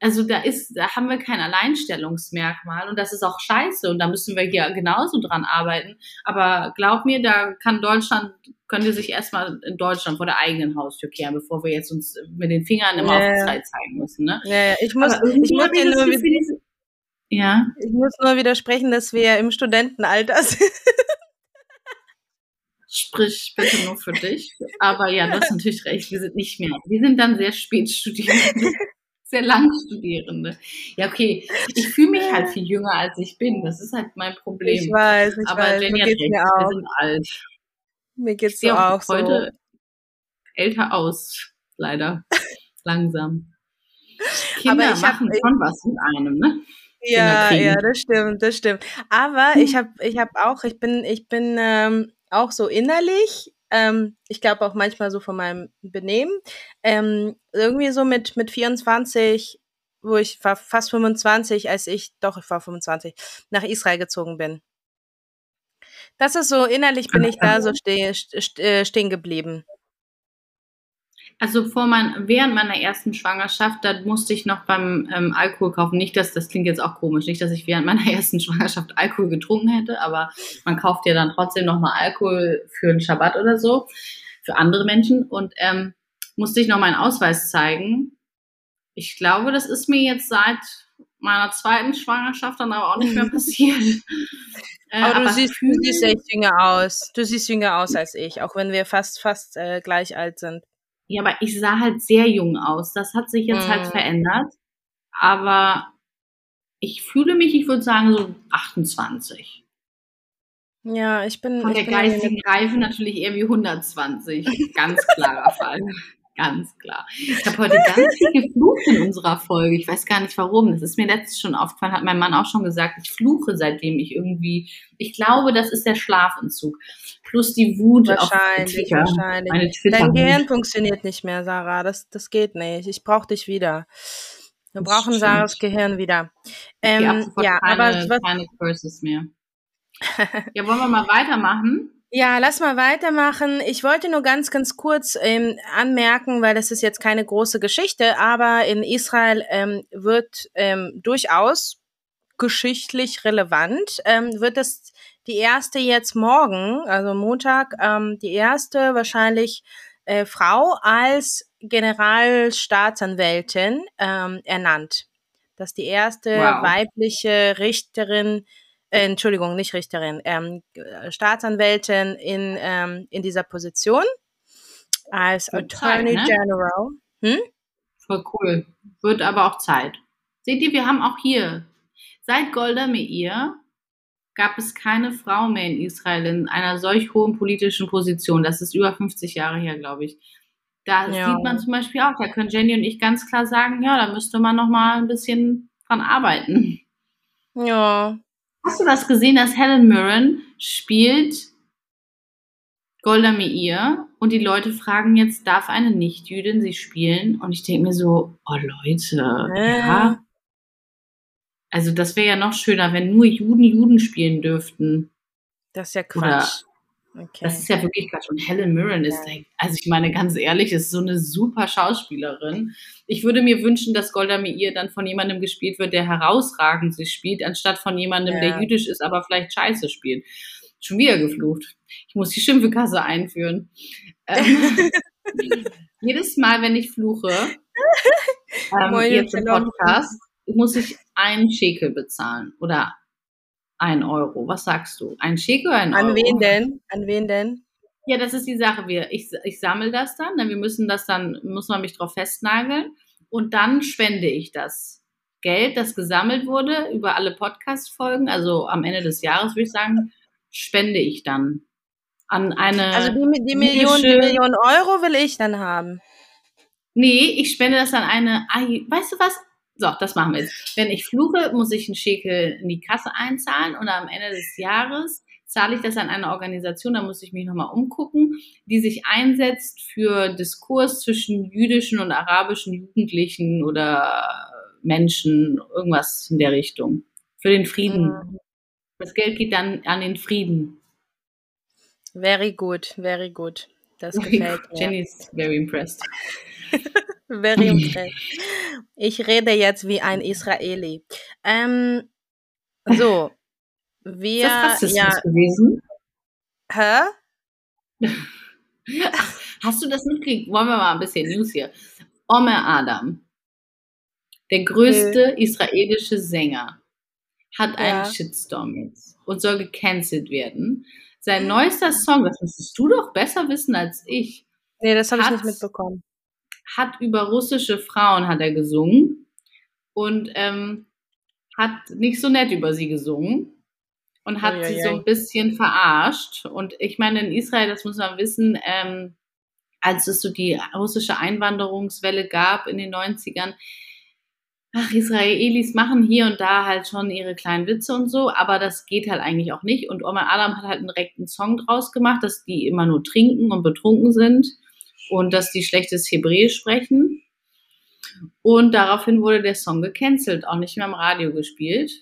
S3: Also da ist, da haben wir kein Alleinstellungsmerkmal und das ist auch scheiße und da müssen wir hier genauso dran arbeiten. Aber glaub mir, da kann Deutschland, können wir sich erstmal in Deutschland vor der eigenen Haustür kehren, bevor wir jetzt uns mit den Fingern immer
S2: Ja.
S3: Israel zeigen müssen. Ne?
S2: ja, ich muss, ich muss dir nur,
S3: Gefühl, ja.
S2: ich muss nur widersprechen, dass wir im Studentenalter sind.
S3: Sprich bitte nur für dich. Aber ja, du hast natürlich recht, wir sind nicht mehr. Wir sind dann sehr spät Studierende, sehr lang Studierende. Ja, okay. Ich fühle mich halt viel jünger, als ich bin. Das ist halt mein Problem.
S2: Ich weiß, ich
S3: Aber
S2: weiß.
S3: Jenny
S2: Mir geht's mir
S3: wir
S2: auch.
S3: sind alt.
S2: Mir
S3: Ich
S2: geht's so
S3: auch
S2: auch so.
S3: heute älter aus, leider. Langsam. Kinder
S2: ich hab-
S3: machen schon was mit einem, ne?
S2: Ja, ja, das stimmt, das stimmt. Aber ich habe, ich habe auch, ich bin, ich bin ähm, auch so innerlich. Ähm, ich glaube auch manchmal so von meinem Benehmen. Ähm, irgendwie so mit mit 24, wo ich war fast 25, als ich, doch ich war 25, nach Israel gezogen bin. Das ist so innerlich bin ich da so ste st äh, stehen geblieben.
S3: Also vor mein, während meiner ersten Schwangerschaft, da musste ich noch beim ähm, Alkohol kaufen. Nicht, dass das klingt jetzt auch komisch, nicht, dass ich während meiner ersten Schwangerschaft Alkohol getrunken hätte, aber man kauft ja dann trotzdem nochmal Alkohol für einen Schabbat oder so, für andere Menschen. Und ähm, musste ich noch meinen Ausweis zeigen. Ich glaube, das ist mir jetzt seit meiner zweiten Schwangerschaft dann aber auch nicht mehr passiert. Äh,
S2: Aber du siehst, du siehst echt jünger aus. Du siehst jünger aus als ich, auch wenn wir fast fast äh, gleich alt sind.
S3: Ja, aber ich sah halt sehr jung aus. Das hat sich jetzt halt
S2: Mhm.
S3: verändert. Aber ich fühle mich, ich würde sagen, so 28.
S2: Ja, ich bin.
S3: Von
S2: ich
S3: der
S2: bin
S3: geistigen Reife natürlich eher wie 120. Ganz klarer Fall. Ganz klar. Ich habe heute ganz viel geflucht in unserer Folge. Ich weiß gar nicht warum. Das ist mir letztens schon aufgefallen, hat mein Mann auch schon gesagt. Ich fluche seitdem ich irgendwie. Ich glaube, das ist der Schlafentzug. Plus die Wut auf
S2: Wahrscheinlich,
S3: Twitter.
S2: wahrscheinlich.
S3: Meine twitter
S2: Dein Gehirn funktioniert nicht mehr, Sarah. Das, das geht nicht. Ich brauche dich wieder. Wir brauchen. Sarahs Gehirn wieder. Ähm,
S3: ja,
S2: ja,
S3: keine,
S2: aber was,
S3: keine Curses mehr. ja, wollen wir mal weitermachen?
S2: Ja, lass mal weitermachen. Ich wollte nur ganz, ganz kurz ähm, anmerken, weil das ist jetzt keine große Geschichte, aber in Israel ähm, wird ähm, durchaus geschichtlich relevant, ähm, wird es die erste jetzt morgen, also Montag, ähm, die erste wahrscheinlich äh, Frau als Generalstaatsanwältin ähm, ernannt. Das ist die erste
S3: Wow.
S2: weibliche Richterin, äh, Entschuldigung, nicht Richterin, ähm, äh, Staatsanwältin in, ähm, in dieser Position als
S3: Zeit,
S2: Attorney
S3: ne?
S2: General.
S3: Voll cool. Wird aber auch Zeit. Seht ihr, wir haben auch hier, seit Golda Meir gab es keine Frau mehr in Israel in einer solch hohen politischen Position. Das ist über 50 Jahre her, glaube ich. Da
S2: Ja.
S3: sieht man zum Beispiel auch, da können Jenny und ich ganz klar sagen, ja, da müsste man noch mal ein bisschen dran arbeiten.
S2: Ja,
S3: Hast du das gesehen, dass Helen Mirren spielt Golda Meir und die Leute fragen jetzt, darf eine Nicht-Jüdin sie spielen? Und ich denke mir so, oh Leute,
S2: Äh.
S3: ja. Also das wäre ja noch schöner, wenn nur Juden Juden spielen dürften.
S2: das ist ja
S3: Oder-
S2: Quatsch. Okay.
S3: Das ist ja wirklich Quatsch. Und Helen Mirren ist,
S2: Ja.
S3: also ich meine ganz ehrlich, ist so eine super Schauspielerin. Ich würde mir wünschen, dass Golda Meir dann von jemandem gespielt wird, der herausragend sie spielt, anstatt von jemandem,
S2: Ja.
S3: der jüdisch ist, aber vielleicht scheiße spielt. Schon wieder geflucht. Ich muss die Schimpfekasse einführen. Ähm, jedes Mal, wenn ich fluche, ähm, jetzt im. Podcast, muss ich einen Schekel bezahlen oder ein Euro. Was sagst du? Ein Schekel oder ein Euro?
S2: An wen denn? An wen denn?
S3: Ja, das ist die Sache. Wir, ich, ich sammle das dann, ne? wir müssen das dann, muss man mich drauf festnageln und dann spende ich das Geld, das gesammelt wurde über alle Podcast-Folgen, also am Ende des Jahres würde ich sagen, spende ich dann an eine.
S2: Also die, die Million, die Million Euro will ich dann haben.
S3: Nee, ich spende das an eine. Weißt du was? So, das machen wir jetzt. Wenn ich fluche, muss ich einen Schekel in die Kasse einzahlen und am Ende des Jahres zahle ich das an eine Organisation, da muss ich mich nochmal umgucken, die sich einsetzt für Diskurs zwischen jüdischen und arabischen Jugendlichen oder Menschen, irgendwas in der Richtung. Für den Frieden. Das Geld geht dann an den Frieden.
S2: Very good, very good. Das gefällt mir.
S3: Jenny is very impressed.
S2: Very impressed. Ich rede jetzt wie ein Israeli. Ähm, so, wir,
S3: ist das Rassismus
S2: ja,
S3: gewesen?
S2: hä?
S3: Hast du das mitgekriegt? Wollen wir mal ein bisschen News hier. Omer Adam, der größte israelische Sänger, hat einen
S2: Ja.
S3: Shitstorm jetzt und soll gecancelt werden, Sein neuester Song, das müsstest du doch besser wissen als ich.
S2: Nee, das habe ich nicht mitbekommen.
S3: Hat über russische Frauen hat er gesungen und ähm, hat nicht so nett über sie gesungen und hat oh, ja, sie ja. so ein bisschen verarscht. Und ich meine, in Israel, das muss man wissen, ähm, als es so die russische Einwanderungswelle gab in den 90ern, ach, Israelis machen hier und da halt schon ihre kleinen Witze und so, aber das geht halt eigentlich auch nicht. Und Omar Adam hat halt einen direkten Song draus gemacht, dass die immer nur trinken und betrunken sind und dass die schlechtes Hebräisch sprechen. Und daraufhin wurde der Song gecancelt, auch nicht mehr im Radio gespielt.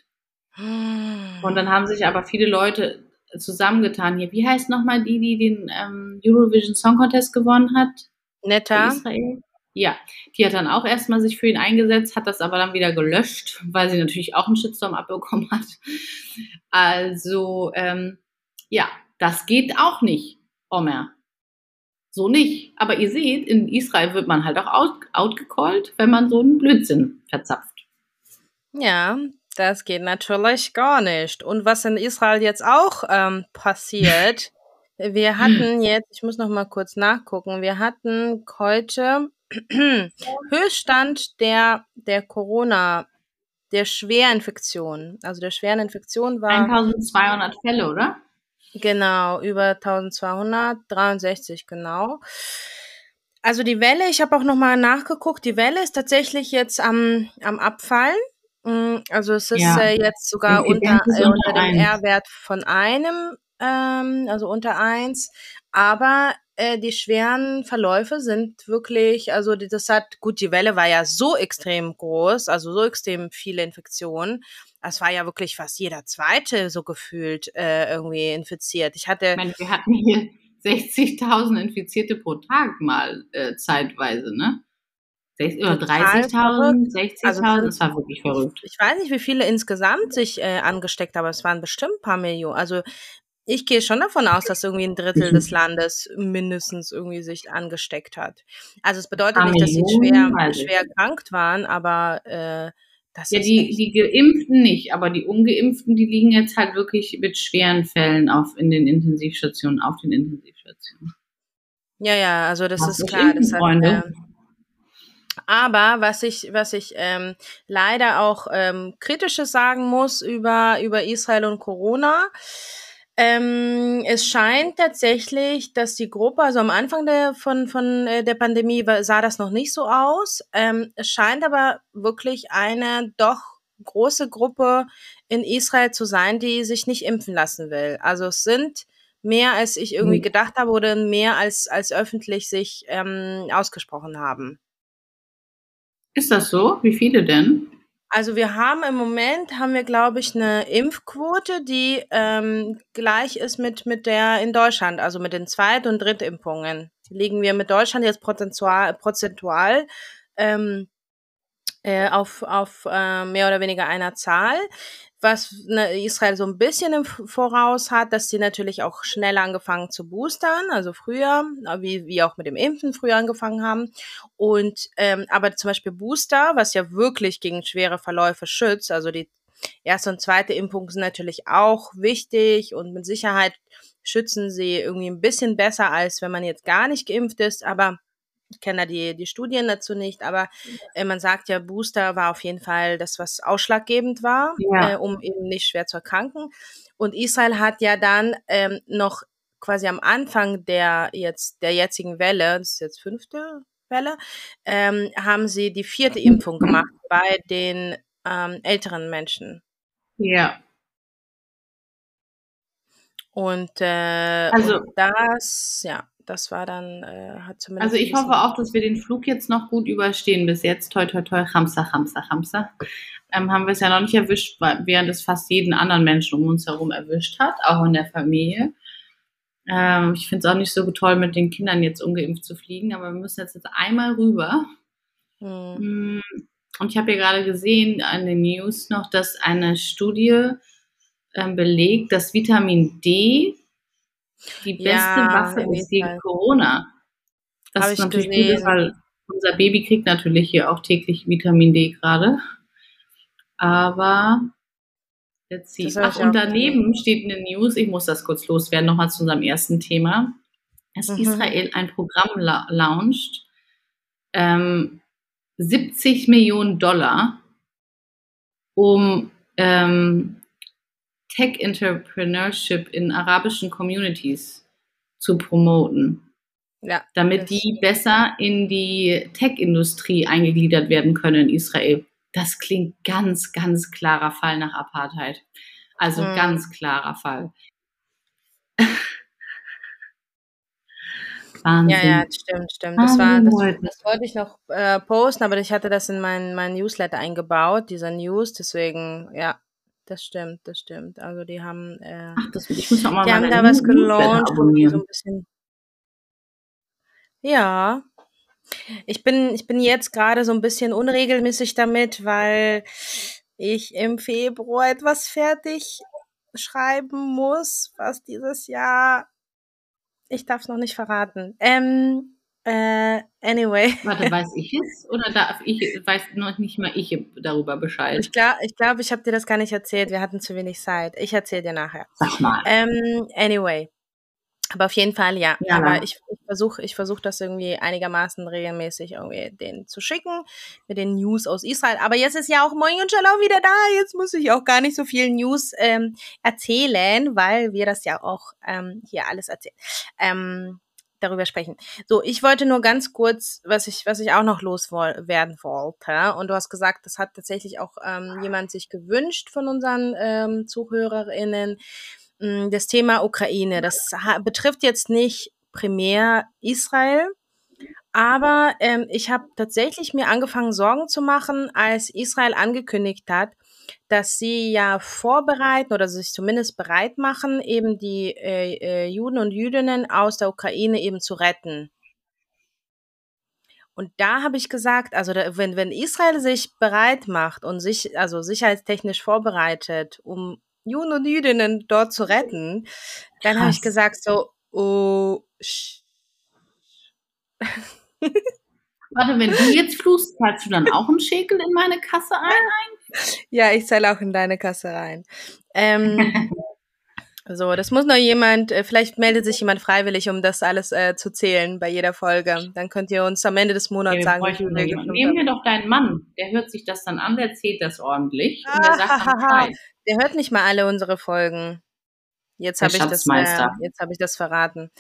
S3: Und dann haben sich aber viele Leute zusammengetan hier. Wie heißt nochmal die, die den ähm, Eurovision Song Contest gewonnen hat?
S2: Netta.
S3: Ja, die hat dann auch erstmal sich für ihn eingesetzt, hat das aber dann wieder gelöscht, weil sie natürlich auch einen Shitstorm abbekommen hat. Also, ähm, ja, das geht auch nicht, Omer. So nicht. Aber ihr seht, in Israel wird man halt auch out, outgecallt, wenn man so einen Blödsinn verzapft.
S2: Ja, das geht natürlich gar nicht. Und was in Israel jetzt auch ähm, passiert, wir hatten jetzt, ich muss noch mal kurz nachgucken, wir hatten heute Höchststand der, der Corona, der Schwerinfektion. Also der schweren Infektion war.
S3: 1200 Fälle, oder?
S2: Genau, über 1263, genau. Also die Welle, ich habe auch nochmal nachgeguckt, die Welle ist tatsächlich jetzt am, am Abfallen. Mm, also es ist ja. äh, jetzt sogar unter, äh, unter dem R-Wert von einem, ähm, also unter eins. Aber äh, die schweren Verläufe sind wirklich, also das hat, gut, die Welle war ja so extrem groß, also so extrem viele Infektionen. Es war ja wirklich fast jeder zweite so gefühlt äh, irgendwie infiziert. Ich hatte. Ich
S3: meine, wir hatten hier 60.000 Infizierte pro Tag mal äh, zeitweise, ne? Oder 30.000, 60.000, also, das war wirklich verrückt.
S2: Ich weiß nicht, wie viele insgesamt sich äh, angesteckt haben, aber es waren bestimmt ein paar Millionen. Also ich gehe schon davon aus, dass irgendwie ein Drittel des Landes mindestens irgendwie sich angesteckt hat. Also es bedeutet nicht, dass sie schwer, schwer erkrankt waren, aber äh,
S3: das ja, die, die Geimpften nicht, aber die Ungeimpften, die liegen jetzt halt wirklich mit schweren Fällen auf in den Intensivstationen, auf den Intensivstationen.
S2: Ja, ja, also das Was ist klar. Das hat, äh, aber was ich, was ich ähm, leider auch ähm, kritisches sagen muss über, über Israel und Corona, ähm, es scheint tatsächlich, dass die Gruppe, also am Anfang der, von, von äh, der Pandemie sah das noch nicht so aus. Ähm, es scheint aber wirklich eine doch große Gruppe in Israel zu sein, die sich nicht impfen lassen will. Also es sind mehr, als ich irgendwie mhm. gedacht habe oder mehr als, als öffentlich sich ähm, ausgesprochen haben.
S3: Ist das so? Wie viele denn?
S2: Also wir haben im Moment, haben wir, glaube ich, eine Impfquote, die ähm, gleich ist mit, mit der in Deutschland, also mit den Zweit- und Drittimpfungen. Liegen wir mit Deutschland jetzt prozentual, prozentual ähm, äh, auf, auf äh, mehr oder weniger einer Zahl was ne, Israel so ein bisschen im Voraus hat, dass sie natürlich auch schneller angefangen zu boostern, also früher, wie, wie auch mit dem Impfen früher angefangen haben. Und ähm, aber zum Beispiel Booster, was ja wirklich gegen schwere Verläufe schützt, also die erste und zweite Impfung sind natürlich auch wichtig und mit Sicherheit schützen sie irgendwie ein bisschen besser, als wenn man jetzt gar nicht geimpft ist, aber ich kenne da die, die Studien dazu nicht, aber äh, man sagt ja, Booster war auf jeden Fall das, was ausschlaggebend war, ja. äh, um eben nicht schwer zu erkranken. Und Israel hat ja dann ähm, noch quasi am Anfang der jetzt der jetzigen Welle, das ist jetzt fünfte Welle, ähm, haben sie die vierte Impfung gemacht bei den ähm, älteren Menschen.
S3: Ja.
S2: Und, äh, also, und das, ja das war dann, äh, hat
S3: zumindest. Also ich hoffe auch, dass wir den Flug jetzt noch gut überstehen bis jetzt. Toi, toi, toi, Hamsa, Hamsa, Hamsa. Ähm, haben wir es ja noch nicht erwischt, während es fast jeden anderen Menschen um uns herum erwischt hat, auch in der Familie. Ähm, ich finde es auch nicht so toll, mit den Kindern jetzt ungeimpft zu fliegen, aber wir müssen jetzt, jetzt einmal rüber. Hm. Und ich habe ja gerade gesehen an den News noch, dass eine Studie ähm, belegt, dass Vitamin D die beste ja, Waffe ist gegen Fall. Corona. Das Hab ist natürlich gut, weil unser Baby kriegt natürlich hier auch täglich Vitamin D gerade. Aber Let's see. Ach, und daneben steht eine News, ich muss das kurz loswerden, nochmal zu unserem ersten Thema, dass mhm. Israel ein Programm la launcht, ähm, 70 Millionen Dollar, um ähm, Tech Entrepreneurship in arabischen Communities zu promoten. Ja, damit die besser in die Tech-Industrie eingegliedert werden können in Israel. Das klingt ganz, ganz klarer Fall nach Apartheid. Also hm. ganz klarer Fall.
S2: Wahnsinn. Ja, ja, stimmt, stimmt. Das, war, das, das wollte ich noch äh, posten, aber ich hatte das in meinen mein Newsletter eingebaut, dieser News, deswegen, ja, das stimmt, das stimmt. Also die haben, äh, Ach, das, ich muss auch mal die haben da was gelauncht, die so ein bisschen ja. Ich bin ich bin jetzt gerade so ein bisschen unregelmäßig damit, weil ich im Februar etwas fertig schreiben muss, was dieses Jahr ich darf es noch nicht verraten. Ähm, äh, anyway.
S3: Warte, weiß ich es? Oder darf ich, weiß noch nicht mal ich darüber Bescheid?
S2: Ich glaube, ich, glaub, ich habe dir das gar nicht erzählt. Wir hatten zu wenig Zeit. Ich erzähle dir nachher.
S3: Sag mal.
S2: Ähm, anyway. Aber auf jeden Fall ja. ja Aber ich, ich versuche ich versuch das irgendwie einigermaßen regelmäßig irgendwie den zu schicken mit den News aus Israel. Aber jetzt ist ja auch Moin und Shalom wieder da. Jetzt muss ich auch gar nicht so viel News ähm, erzählen, weil wir das ja auch ähm, hier alles erzählen. Ähm, darüber sprechen. So, ich wollte nur ganz kurz, was ich, was ich auch noch loswerden wollte. Und du hast gesagt, das hat tatsächlich auch ähm, jemand sich gewünscht von unseren ähm, ZuhörerInnen hm, das Thema Ukraine. Das betrifft jetzt nicht primär Israel, aber ähm, ich habe tatsächlich mir angefangen, Sorgen zu machen, als Israel angekündigt hat, dass sie ja vorbereiten oder sich zumindest bereit machen, eben die äh, äh, Juden und Jüdinnen aus der Ukraine eben zu retten. Und da habe ich gesagt, also da, wenn, wenn Israel sich bereit macht und sich, also sicherheitstechnisch vorbereitet, um Juden und Jüdinnen dort zu retten, dann habe ich gesagt so, oh,
S3: Warte, wenn du jetzt fluchst, zahlst du dann auch einen Schäkel in meine Kasse ein?
S2: Ja, ich zahle auch in deine Kasse rein. Ähm, so, das muss noch jemand, äh, vielleicht meldet sich jemand freiwillig, um das alles äh, zu zählen bei jeder Folge. Dann könnt ihr uns am Ende des Monats ja, sagen, wie viel wir
S3: Nehmen wir doch deinen Mann, der hört sich das dann an, der zählt das ordentlich und der sagt dann
S2: Der hört nicht mal alle unsere Folgen. Jetzt habe ich das, äh, jetzt habe ich das verraten.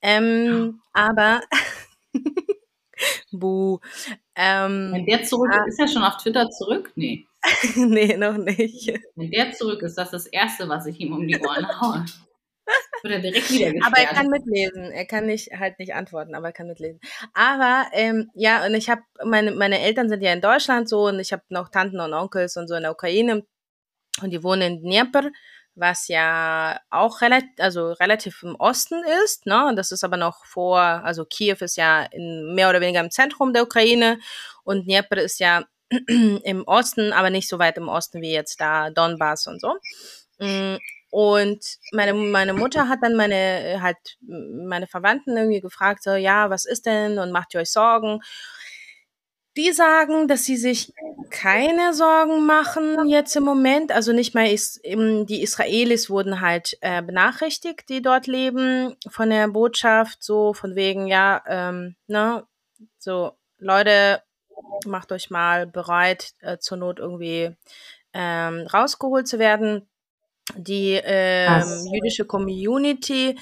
S2: Ähm, aber Buh. Ähm,
S3: Wenn der zurück ah, ist, ist er schon auf Twitter zurück? Nee.
S2: nee, noch nicht.
S3: Wenn der zurück ist, das ist das Erste, was ich ihm um die Ohren haue. Wird er direkt wieder
S2: gesperrt. Aber er kann mitlesen. Er kann nicht halt nicht antworten, aber er kann mitlesen. Aber ähm, ja, und ich habe meine meine Eltern sind ja in Deutschland so und ich habe noch Tanten und Onkels und so in der Ukraine und die wohnen in Dnieper, was ja auch relativ, also relativ im Osten ist. Ne? Das ist aber noch vor, also Kiew ist ja in, mehr oder weniger im Zentrum der Ukraine und Dnieper ist ja im Osten, aber nicht so weit im Osten wie jetzt da Donbass und so. Mm, und meine, meine Mutter hat dann meine, halt, meine Verwandten irgendwie gefragt, so, ja, was ist denn und macht ihr euch Sorgen? Die sagen, dass sie sich keine Sorgen machen jetzt im Moment. Also nicht mal ist, die Israelis wurden halt äh, benachrichtigt, die dort leben, von der Botschaft, so von wegen, ja, ähm, ne, so, Leute, macht euch mal bereit, äh, zur Not irgendwie ähm, rausgeholt zu werden. Die ähm, jüdische Community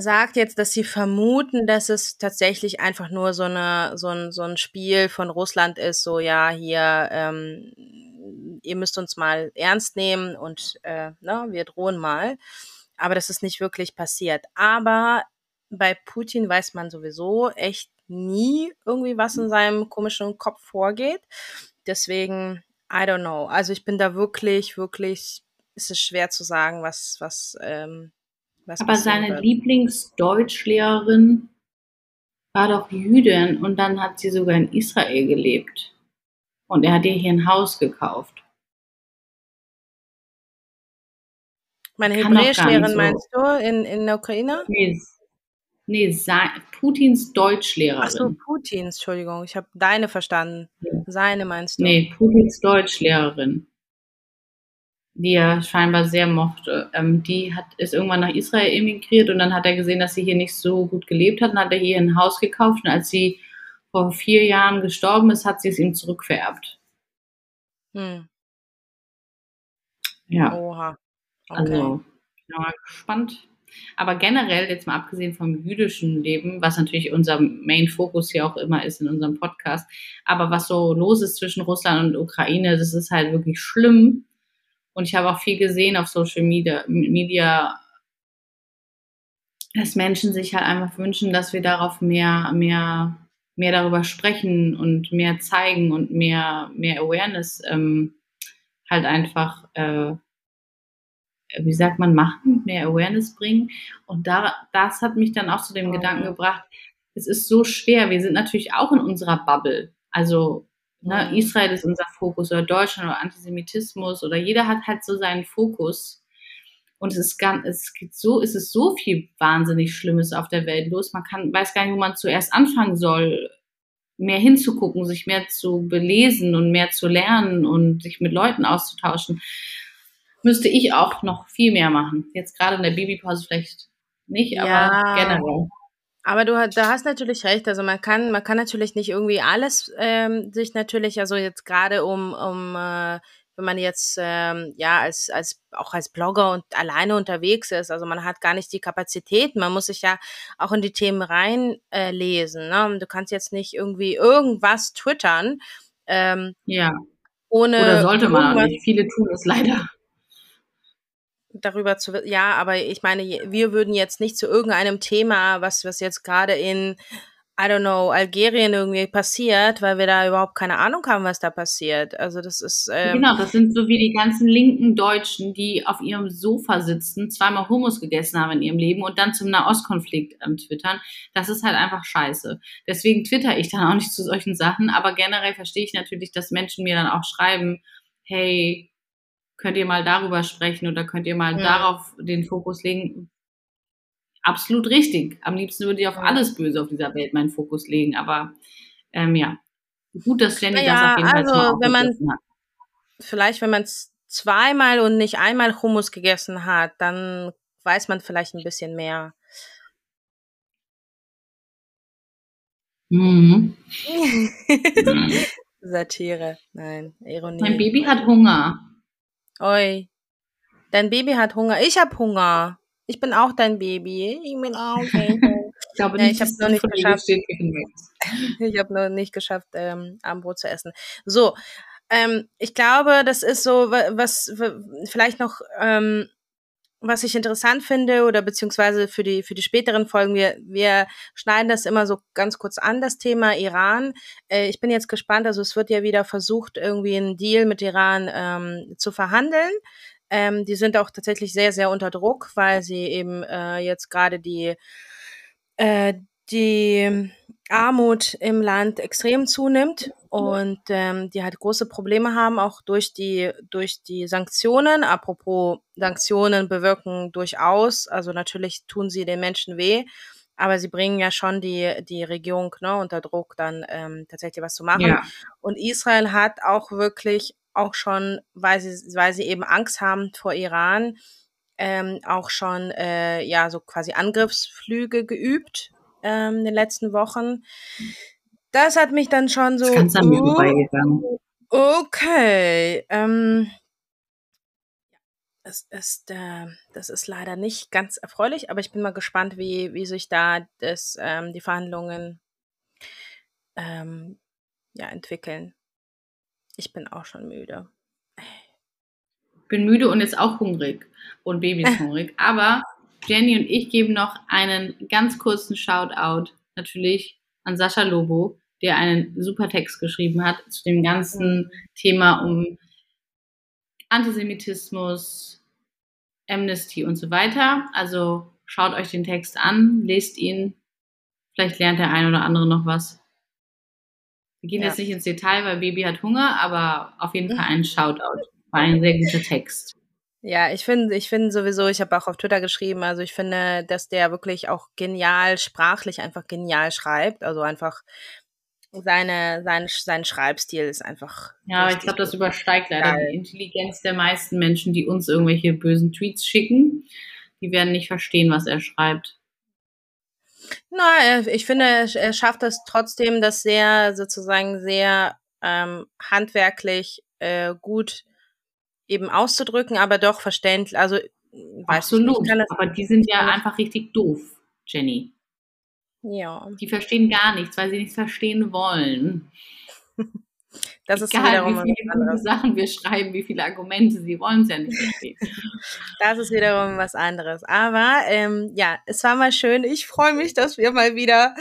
S2: sagt jetzt, dass sie vermuten, dass es tatsächlich einfach nur so, eine, so, ein, so ein Spiel von Russland ist, so ja, hier, ähm, ihr müsst uns mal ernst nehmen und äh, ne, wir drohen mal. Aber das ist nicht wirklich passiert. Aber bei Putin weiß man sowieso echt nie irgendwie, was in seinem komischen Kopf vorgeht. Deswegen, I don't know. Also ich bin da wirklich, wirklich, ist es schwer zu sagen, was, was, ähm,
S3: was Aber seine. Lieblingsdeutschlehrerin war doch Jüdin und dann hat sie sogar in Israel gelebt. Und er hat ihr hier ein Haus gekauft.
S2: Meine Hebräischlehrerin so. meinst du in, in der Ukraine?
S3: Nee, nee Putins Deutschlehrerin. Ach so,
S2: Putins, Entschuldigung, ich habe deine verstanden. Ja. Seine meinst du?
S3: Nee, Putins Deutschlehrerin. Die er scheinbar sehr mochte, ähm, die hat, ist irgendwann nach Israel emigriert und dann hat er gesehen, dass sie hier nicht so gut gelebt hat und hat er hier ein Haus gekauft und als sie vor vier Jahren gestorben ist, hat sie es ihm zurückvererbt. Hm. Ja. Oha. Okay. Also, ich bin mal gespannt. Aber generell, jetzt mal abgesehen vom jüdischen Leben, was natürlich unser Main-Fokus hier auch immer ist in unserem Podcast, aber was so los ist zwischen Russland und Ukraine, das ist halt wirklich schlimm. Und ich habe auch viel gesehen auf Social Media, Media dass Menschen sich halt einfach wünschen, dass wir darauf mehr, mehr, mehr darüber sprechen und mehr zeigen und mehr, mehr Awareness ähm, halt einfach äh, wie sagt man, machen, mehr Awareness bringen. Und da, das hat mich dann auch zu dem oh. Gedanken gebracht, es ist so schwer. Wir sind natürlich auch in unserer Bubble. Also ne, mhm. Israel ist unser Fokus oder Deutschland oder Antisemitismus oder jeder hat halt so seinen Fokus. Und es ist ganz, es gibt so, es ist so viel wahnsinnig Schlimmes auf der Welt los. Man kann, weiß gar nicht, wo man zuerst anfangen soll, mehr hinzugucken, sich mehr zu belesen und mehr zu lernen und sich mit Leuten auszutauschen müsste ich auch noch viel mehr machen. Jetzt gerade in der Babypause vielleicht nicht, ja. aber generell.
S2: Aber du da hast natürlich recht. Also man kann, man kann natürlich nicht irgendwie alles ähm, sich natürlich, also jetzt gerade um, um äh, wenn man jetzt ähm, ja als als auch als Blogger und alleine unterwegs ist, also man hat gar nicht die Kapazität. Man muss sich ja auch in die Themen reinlesen. Äh, lesen, ne? Du kannst jetzt nicht irgendwie irgendwas twittern. Ähm,
S3: ja. Ohne Oder sollte man auch nicht. Viele tun es leider
S2: darüber zu, ja, aber ich meine, wir würden jetzt nicht zu irgendeinem Thema, was, was jetzt gerade in, I don't know, Algerien irgendwie passiert, weil wir da überhaupt keine Ahnung haben, was da passiert. Also das ist.
S3: Ähm, genau, das sind so wie die ganzen linken Deutschen, die auf ihrem Sofa sitzen, zweimal Hummus gegessen haben in ihrem Leben und dann zum Nahostkonflikt ähm, twittern. Das ist halt einfach scheiße. Deswegen twitter ich dann auch nicht zu solchen Sachen, aber generell verstehe ich natürlich, dass Menschen mir dann auch schreiben, hey, könnt ihr mal darüber sprechen oder könnt ihr mal ja. darauf den Fokus legen. Absolut richtig. Am liebsten würde ich auf alles Böse auf dieser Welt meinen Fokus legen, aber ähm, ja, gut, dass Jenny naja, das auf jeden Fall also, mal wenn man, hat.
S2: Vielleicht, wenn man es zweimal und nicht einmal Hummus gegessen hat, dann weiß man vielleicht ein bisschen mehr. Mhm. Satire, nein, Ironie.
S3: Mein Baby hat Hunger.
S2: Oi. Dein Baby hat Hunger. Ich habe Hunger. Ich bin auch dein Baby. Ich bin auch dein Ich glaube ja, ich habe noch nicht geschafft. Ich habe noch nicht geschafft, ähm, Abendbrot zu essen. So, ähm, ich glaube, das ist so, was vielleicht noch, ähm, was ich interessant finde oder beziehungsweise für die für die späteren Folgen. Wir wir schneiden das immer so ganz kurz an, das Thema Iran. Äh, ich bin jetzt gespannt. Also es wird ja wieder versucht, irgendwie einen Deal mit Iran ähm, zu verhandeln. Ähm, die sind auch tatsächlich sehr, sehr unter Druck, weil sie eben äh, jetzt gerade die, äh, die Armut im Land extrem zunimmt und ähm, die halt große Probleme haben, auch durch die, durch die Sanktionen. Apropos Sanktionen bewirken durchaus, also natürlich tun sie den Menschen weh, aber sie bringen ja schon die, die Regierung ne, unter Druck, dann ähm, tatsächlich was zu machen. Ja. Und Israel hat auch wirklich auch schon, weil sie, weil sie eben Angst haben vor Iran, ähm, auch schon äh, ja so quasi Angriffsflüge geübt ähm, in den letzten Wochen. Das hat mich dann schon so. Ganz an mir vorbeigegangen. Okay. Ähm, das ist, äh, das ist leider nicht ganz erfreulich, aber ich bin mal gespannt, wie, wie sich da das, ähm, die Verhandlungen ähm, ja, entwickeln. Ich bin auch schon müde.
S3: Bin müde und jetzt auch hungrig. Und Baby ist hungrig. Aber Jenny und ich geben noch einen ganz kurzen Shoutout natürlich an Sascha Lobo, der einen super Text geschrieben hat zu dem ganzen Thema um Antisemitismus, Amnesty und so weiter. Also schaut euch den Text an, lest ihn. Vielleicht lernt der ein oder andere noch was. Wir gehen ja. jetzt nicht ins Detail, weil Baby hat Hunger, aber auf jeden Fall ein Shoutout. War ein sehr guter Text.
S2: Ja, ich finde, ich finde sowieso, ich habe auch auf Twitter geschrieben, also ich finde, dass der wirklich auch genial, sprachlich einfach genial schreibt. Also einfach, seine, sein, sein Schreibstil ist einfach.
S3: Ja, aber ich glaube, das übersteigt leider geil. die Intelligenz der meisten Menschen, die uns irgendwelche bösen Tweets schicken. Die werden nicht verstehen, was er schreibt.
S2: Na, ich finde, er schafft es trotzdem, das sehr, sozusagen sehr ähm, handwerklich äh, gut eben auszudrücken, aber doch verständlich. Also,
S3: Absolut. Nicht, aber die sind ja einfach richtig doof, Jenny.
S2: Ja.
S3: Die verstehen gar nichts, weil sie nichts verstehen wollen.
S2: Das ist Egal,
S3: wiederum wie viele gute Sachen wir schreiben, wie viele Argumente, sie wollen es ja nicht verstehen.
S2: das ist wiederum was anderes. Aber ähm, ja, es war mal schön. Ich freue mich, dass wir mal wieder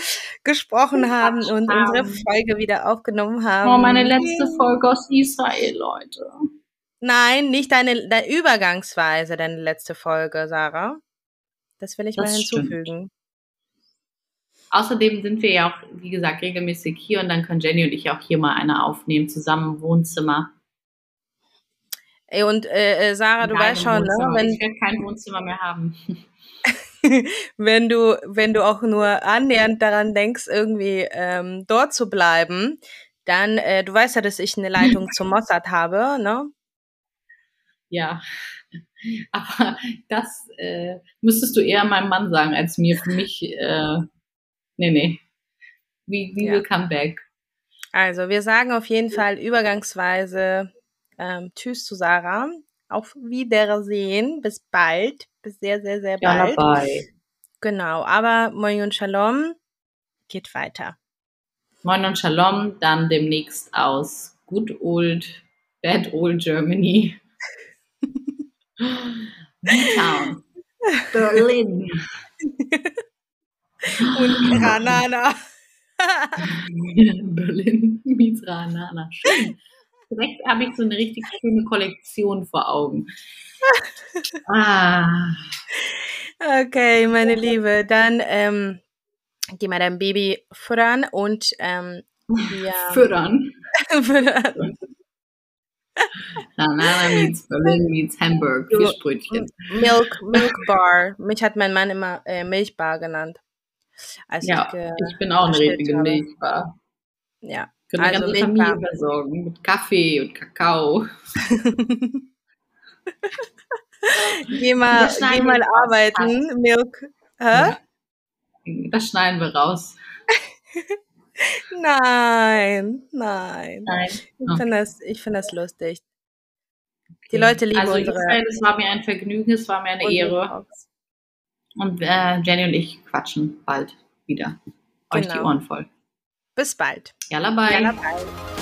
S2: gesprochen haben und unsere Folge wieder aufgenommen haben.
S3: Oh, meine letzte Folge aus Israel, Leute.
S2: Nein, nicht deine, deine Übergangsweise, deine letzte Folge, Sarah. Das will ich das mal hinzufügen. Stimmt.
S3: Außerdem sind wir ja auch, wie gesagt, regelmäßig hier und dann können Jenny und ich auch hier mal eine aufnehmen, zusammen im Wohnzimmer.
S2: Ey, und äh, äh Sarah, du weißt schon, ne?
S3: Wenn, ich werde kein Wohnzimmer mehr haben.
S2: wenn du, wenn du auch nur annähernd daran denkst, irgendwie ähm, dort zu bleiben, dann, äh, du weißt ja, dass ich eine Leitung zum Mossad habe, ne?
S3: Ja. Aber das äh, müsstest du eher meinem Mann sagen als mir. Für mich äh, Nee, nee. We, we ja. will come back.
S2: Also, wir sagen auf jeden Fall übergangsweise ähm, Tschüss zu Sarah. Auf Wiedersehen. Bis bald. Bis sehr, sehr, sehr bald.
S3: Ja, bye.
S2: Genau. Aber Moin und Shalom geht weiter.
S3: Moin und Shalom dann demnächst aus Good Old, Bad Old Germany. Town. Berlin.
S2: Und Ranana.
S3: Berlin meets Ranana. Schön. Direkt habe ich so eine richtig schöne Kollektion vor Augen.
S2: Ah. Okay, meine Liebe, dann ähm, geh mal dein Baby füttern und ähm,
S3: ja. Füttern. füttern. Ranana meets Berlin meets Hamburg, Fischbrötchen.
S2: Milk, Milk Bar. Mich hat mein Mann immer äh, Milchbar genannt.
S3: Ja, ich, ich bin auch eine richtige Milchbar.
S2: Ja.
S3: Können also ganze Milchbar. Familie versorgen mit Kaffee und Kakao.
S2: geh mal, geh mal arbeiten, raus. Milk. Hä?
S3: Das schneiden wir raus.
S2: nein, nein.
S3: Nein.
S2: Ich finde das, find das lustig. Die Leute lieben
S3: also
S2: unsere.
S3: Israel, es war mir ein Vergnügen, es war mir eine Ehre. Talks. Und äh, Jenny und ich quatschen bald wieder. Euch genau. die Ohren voll.
S2: Bis bald.
S3: Yalla bye. Yalla bye.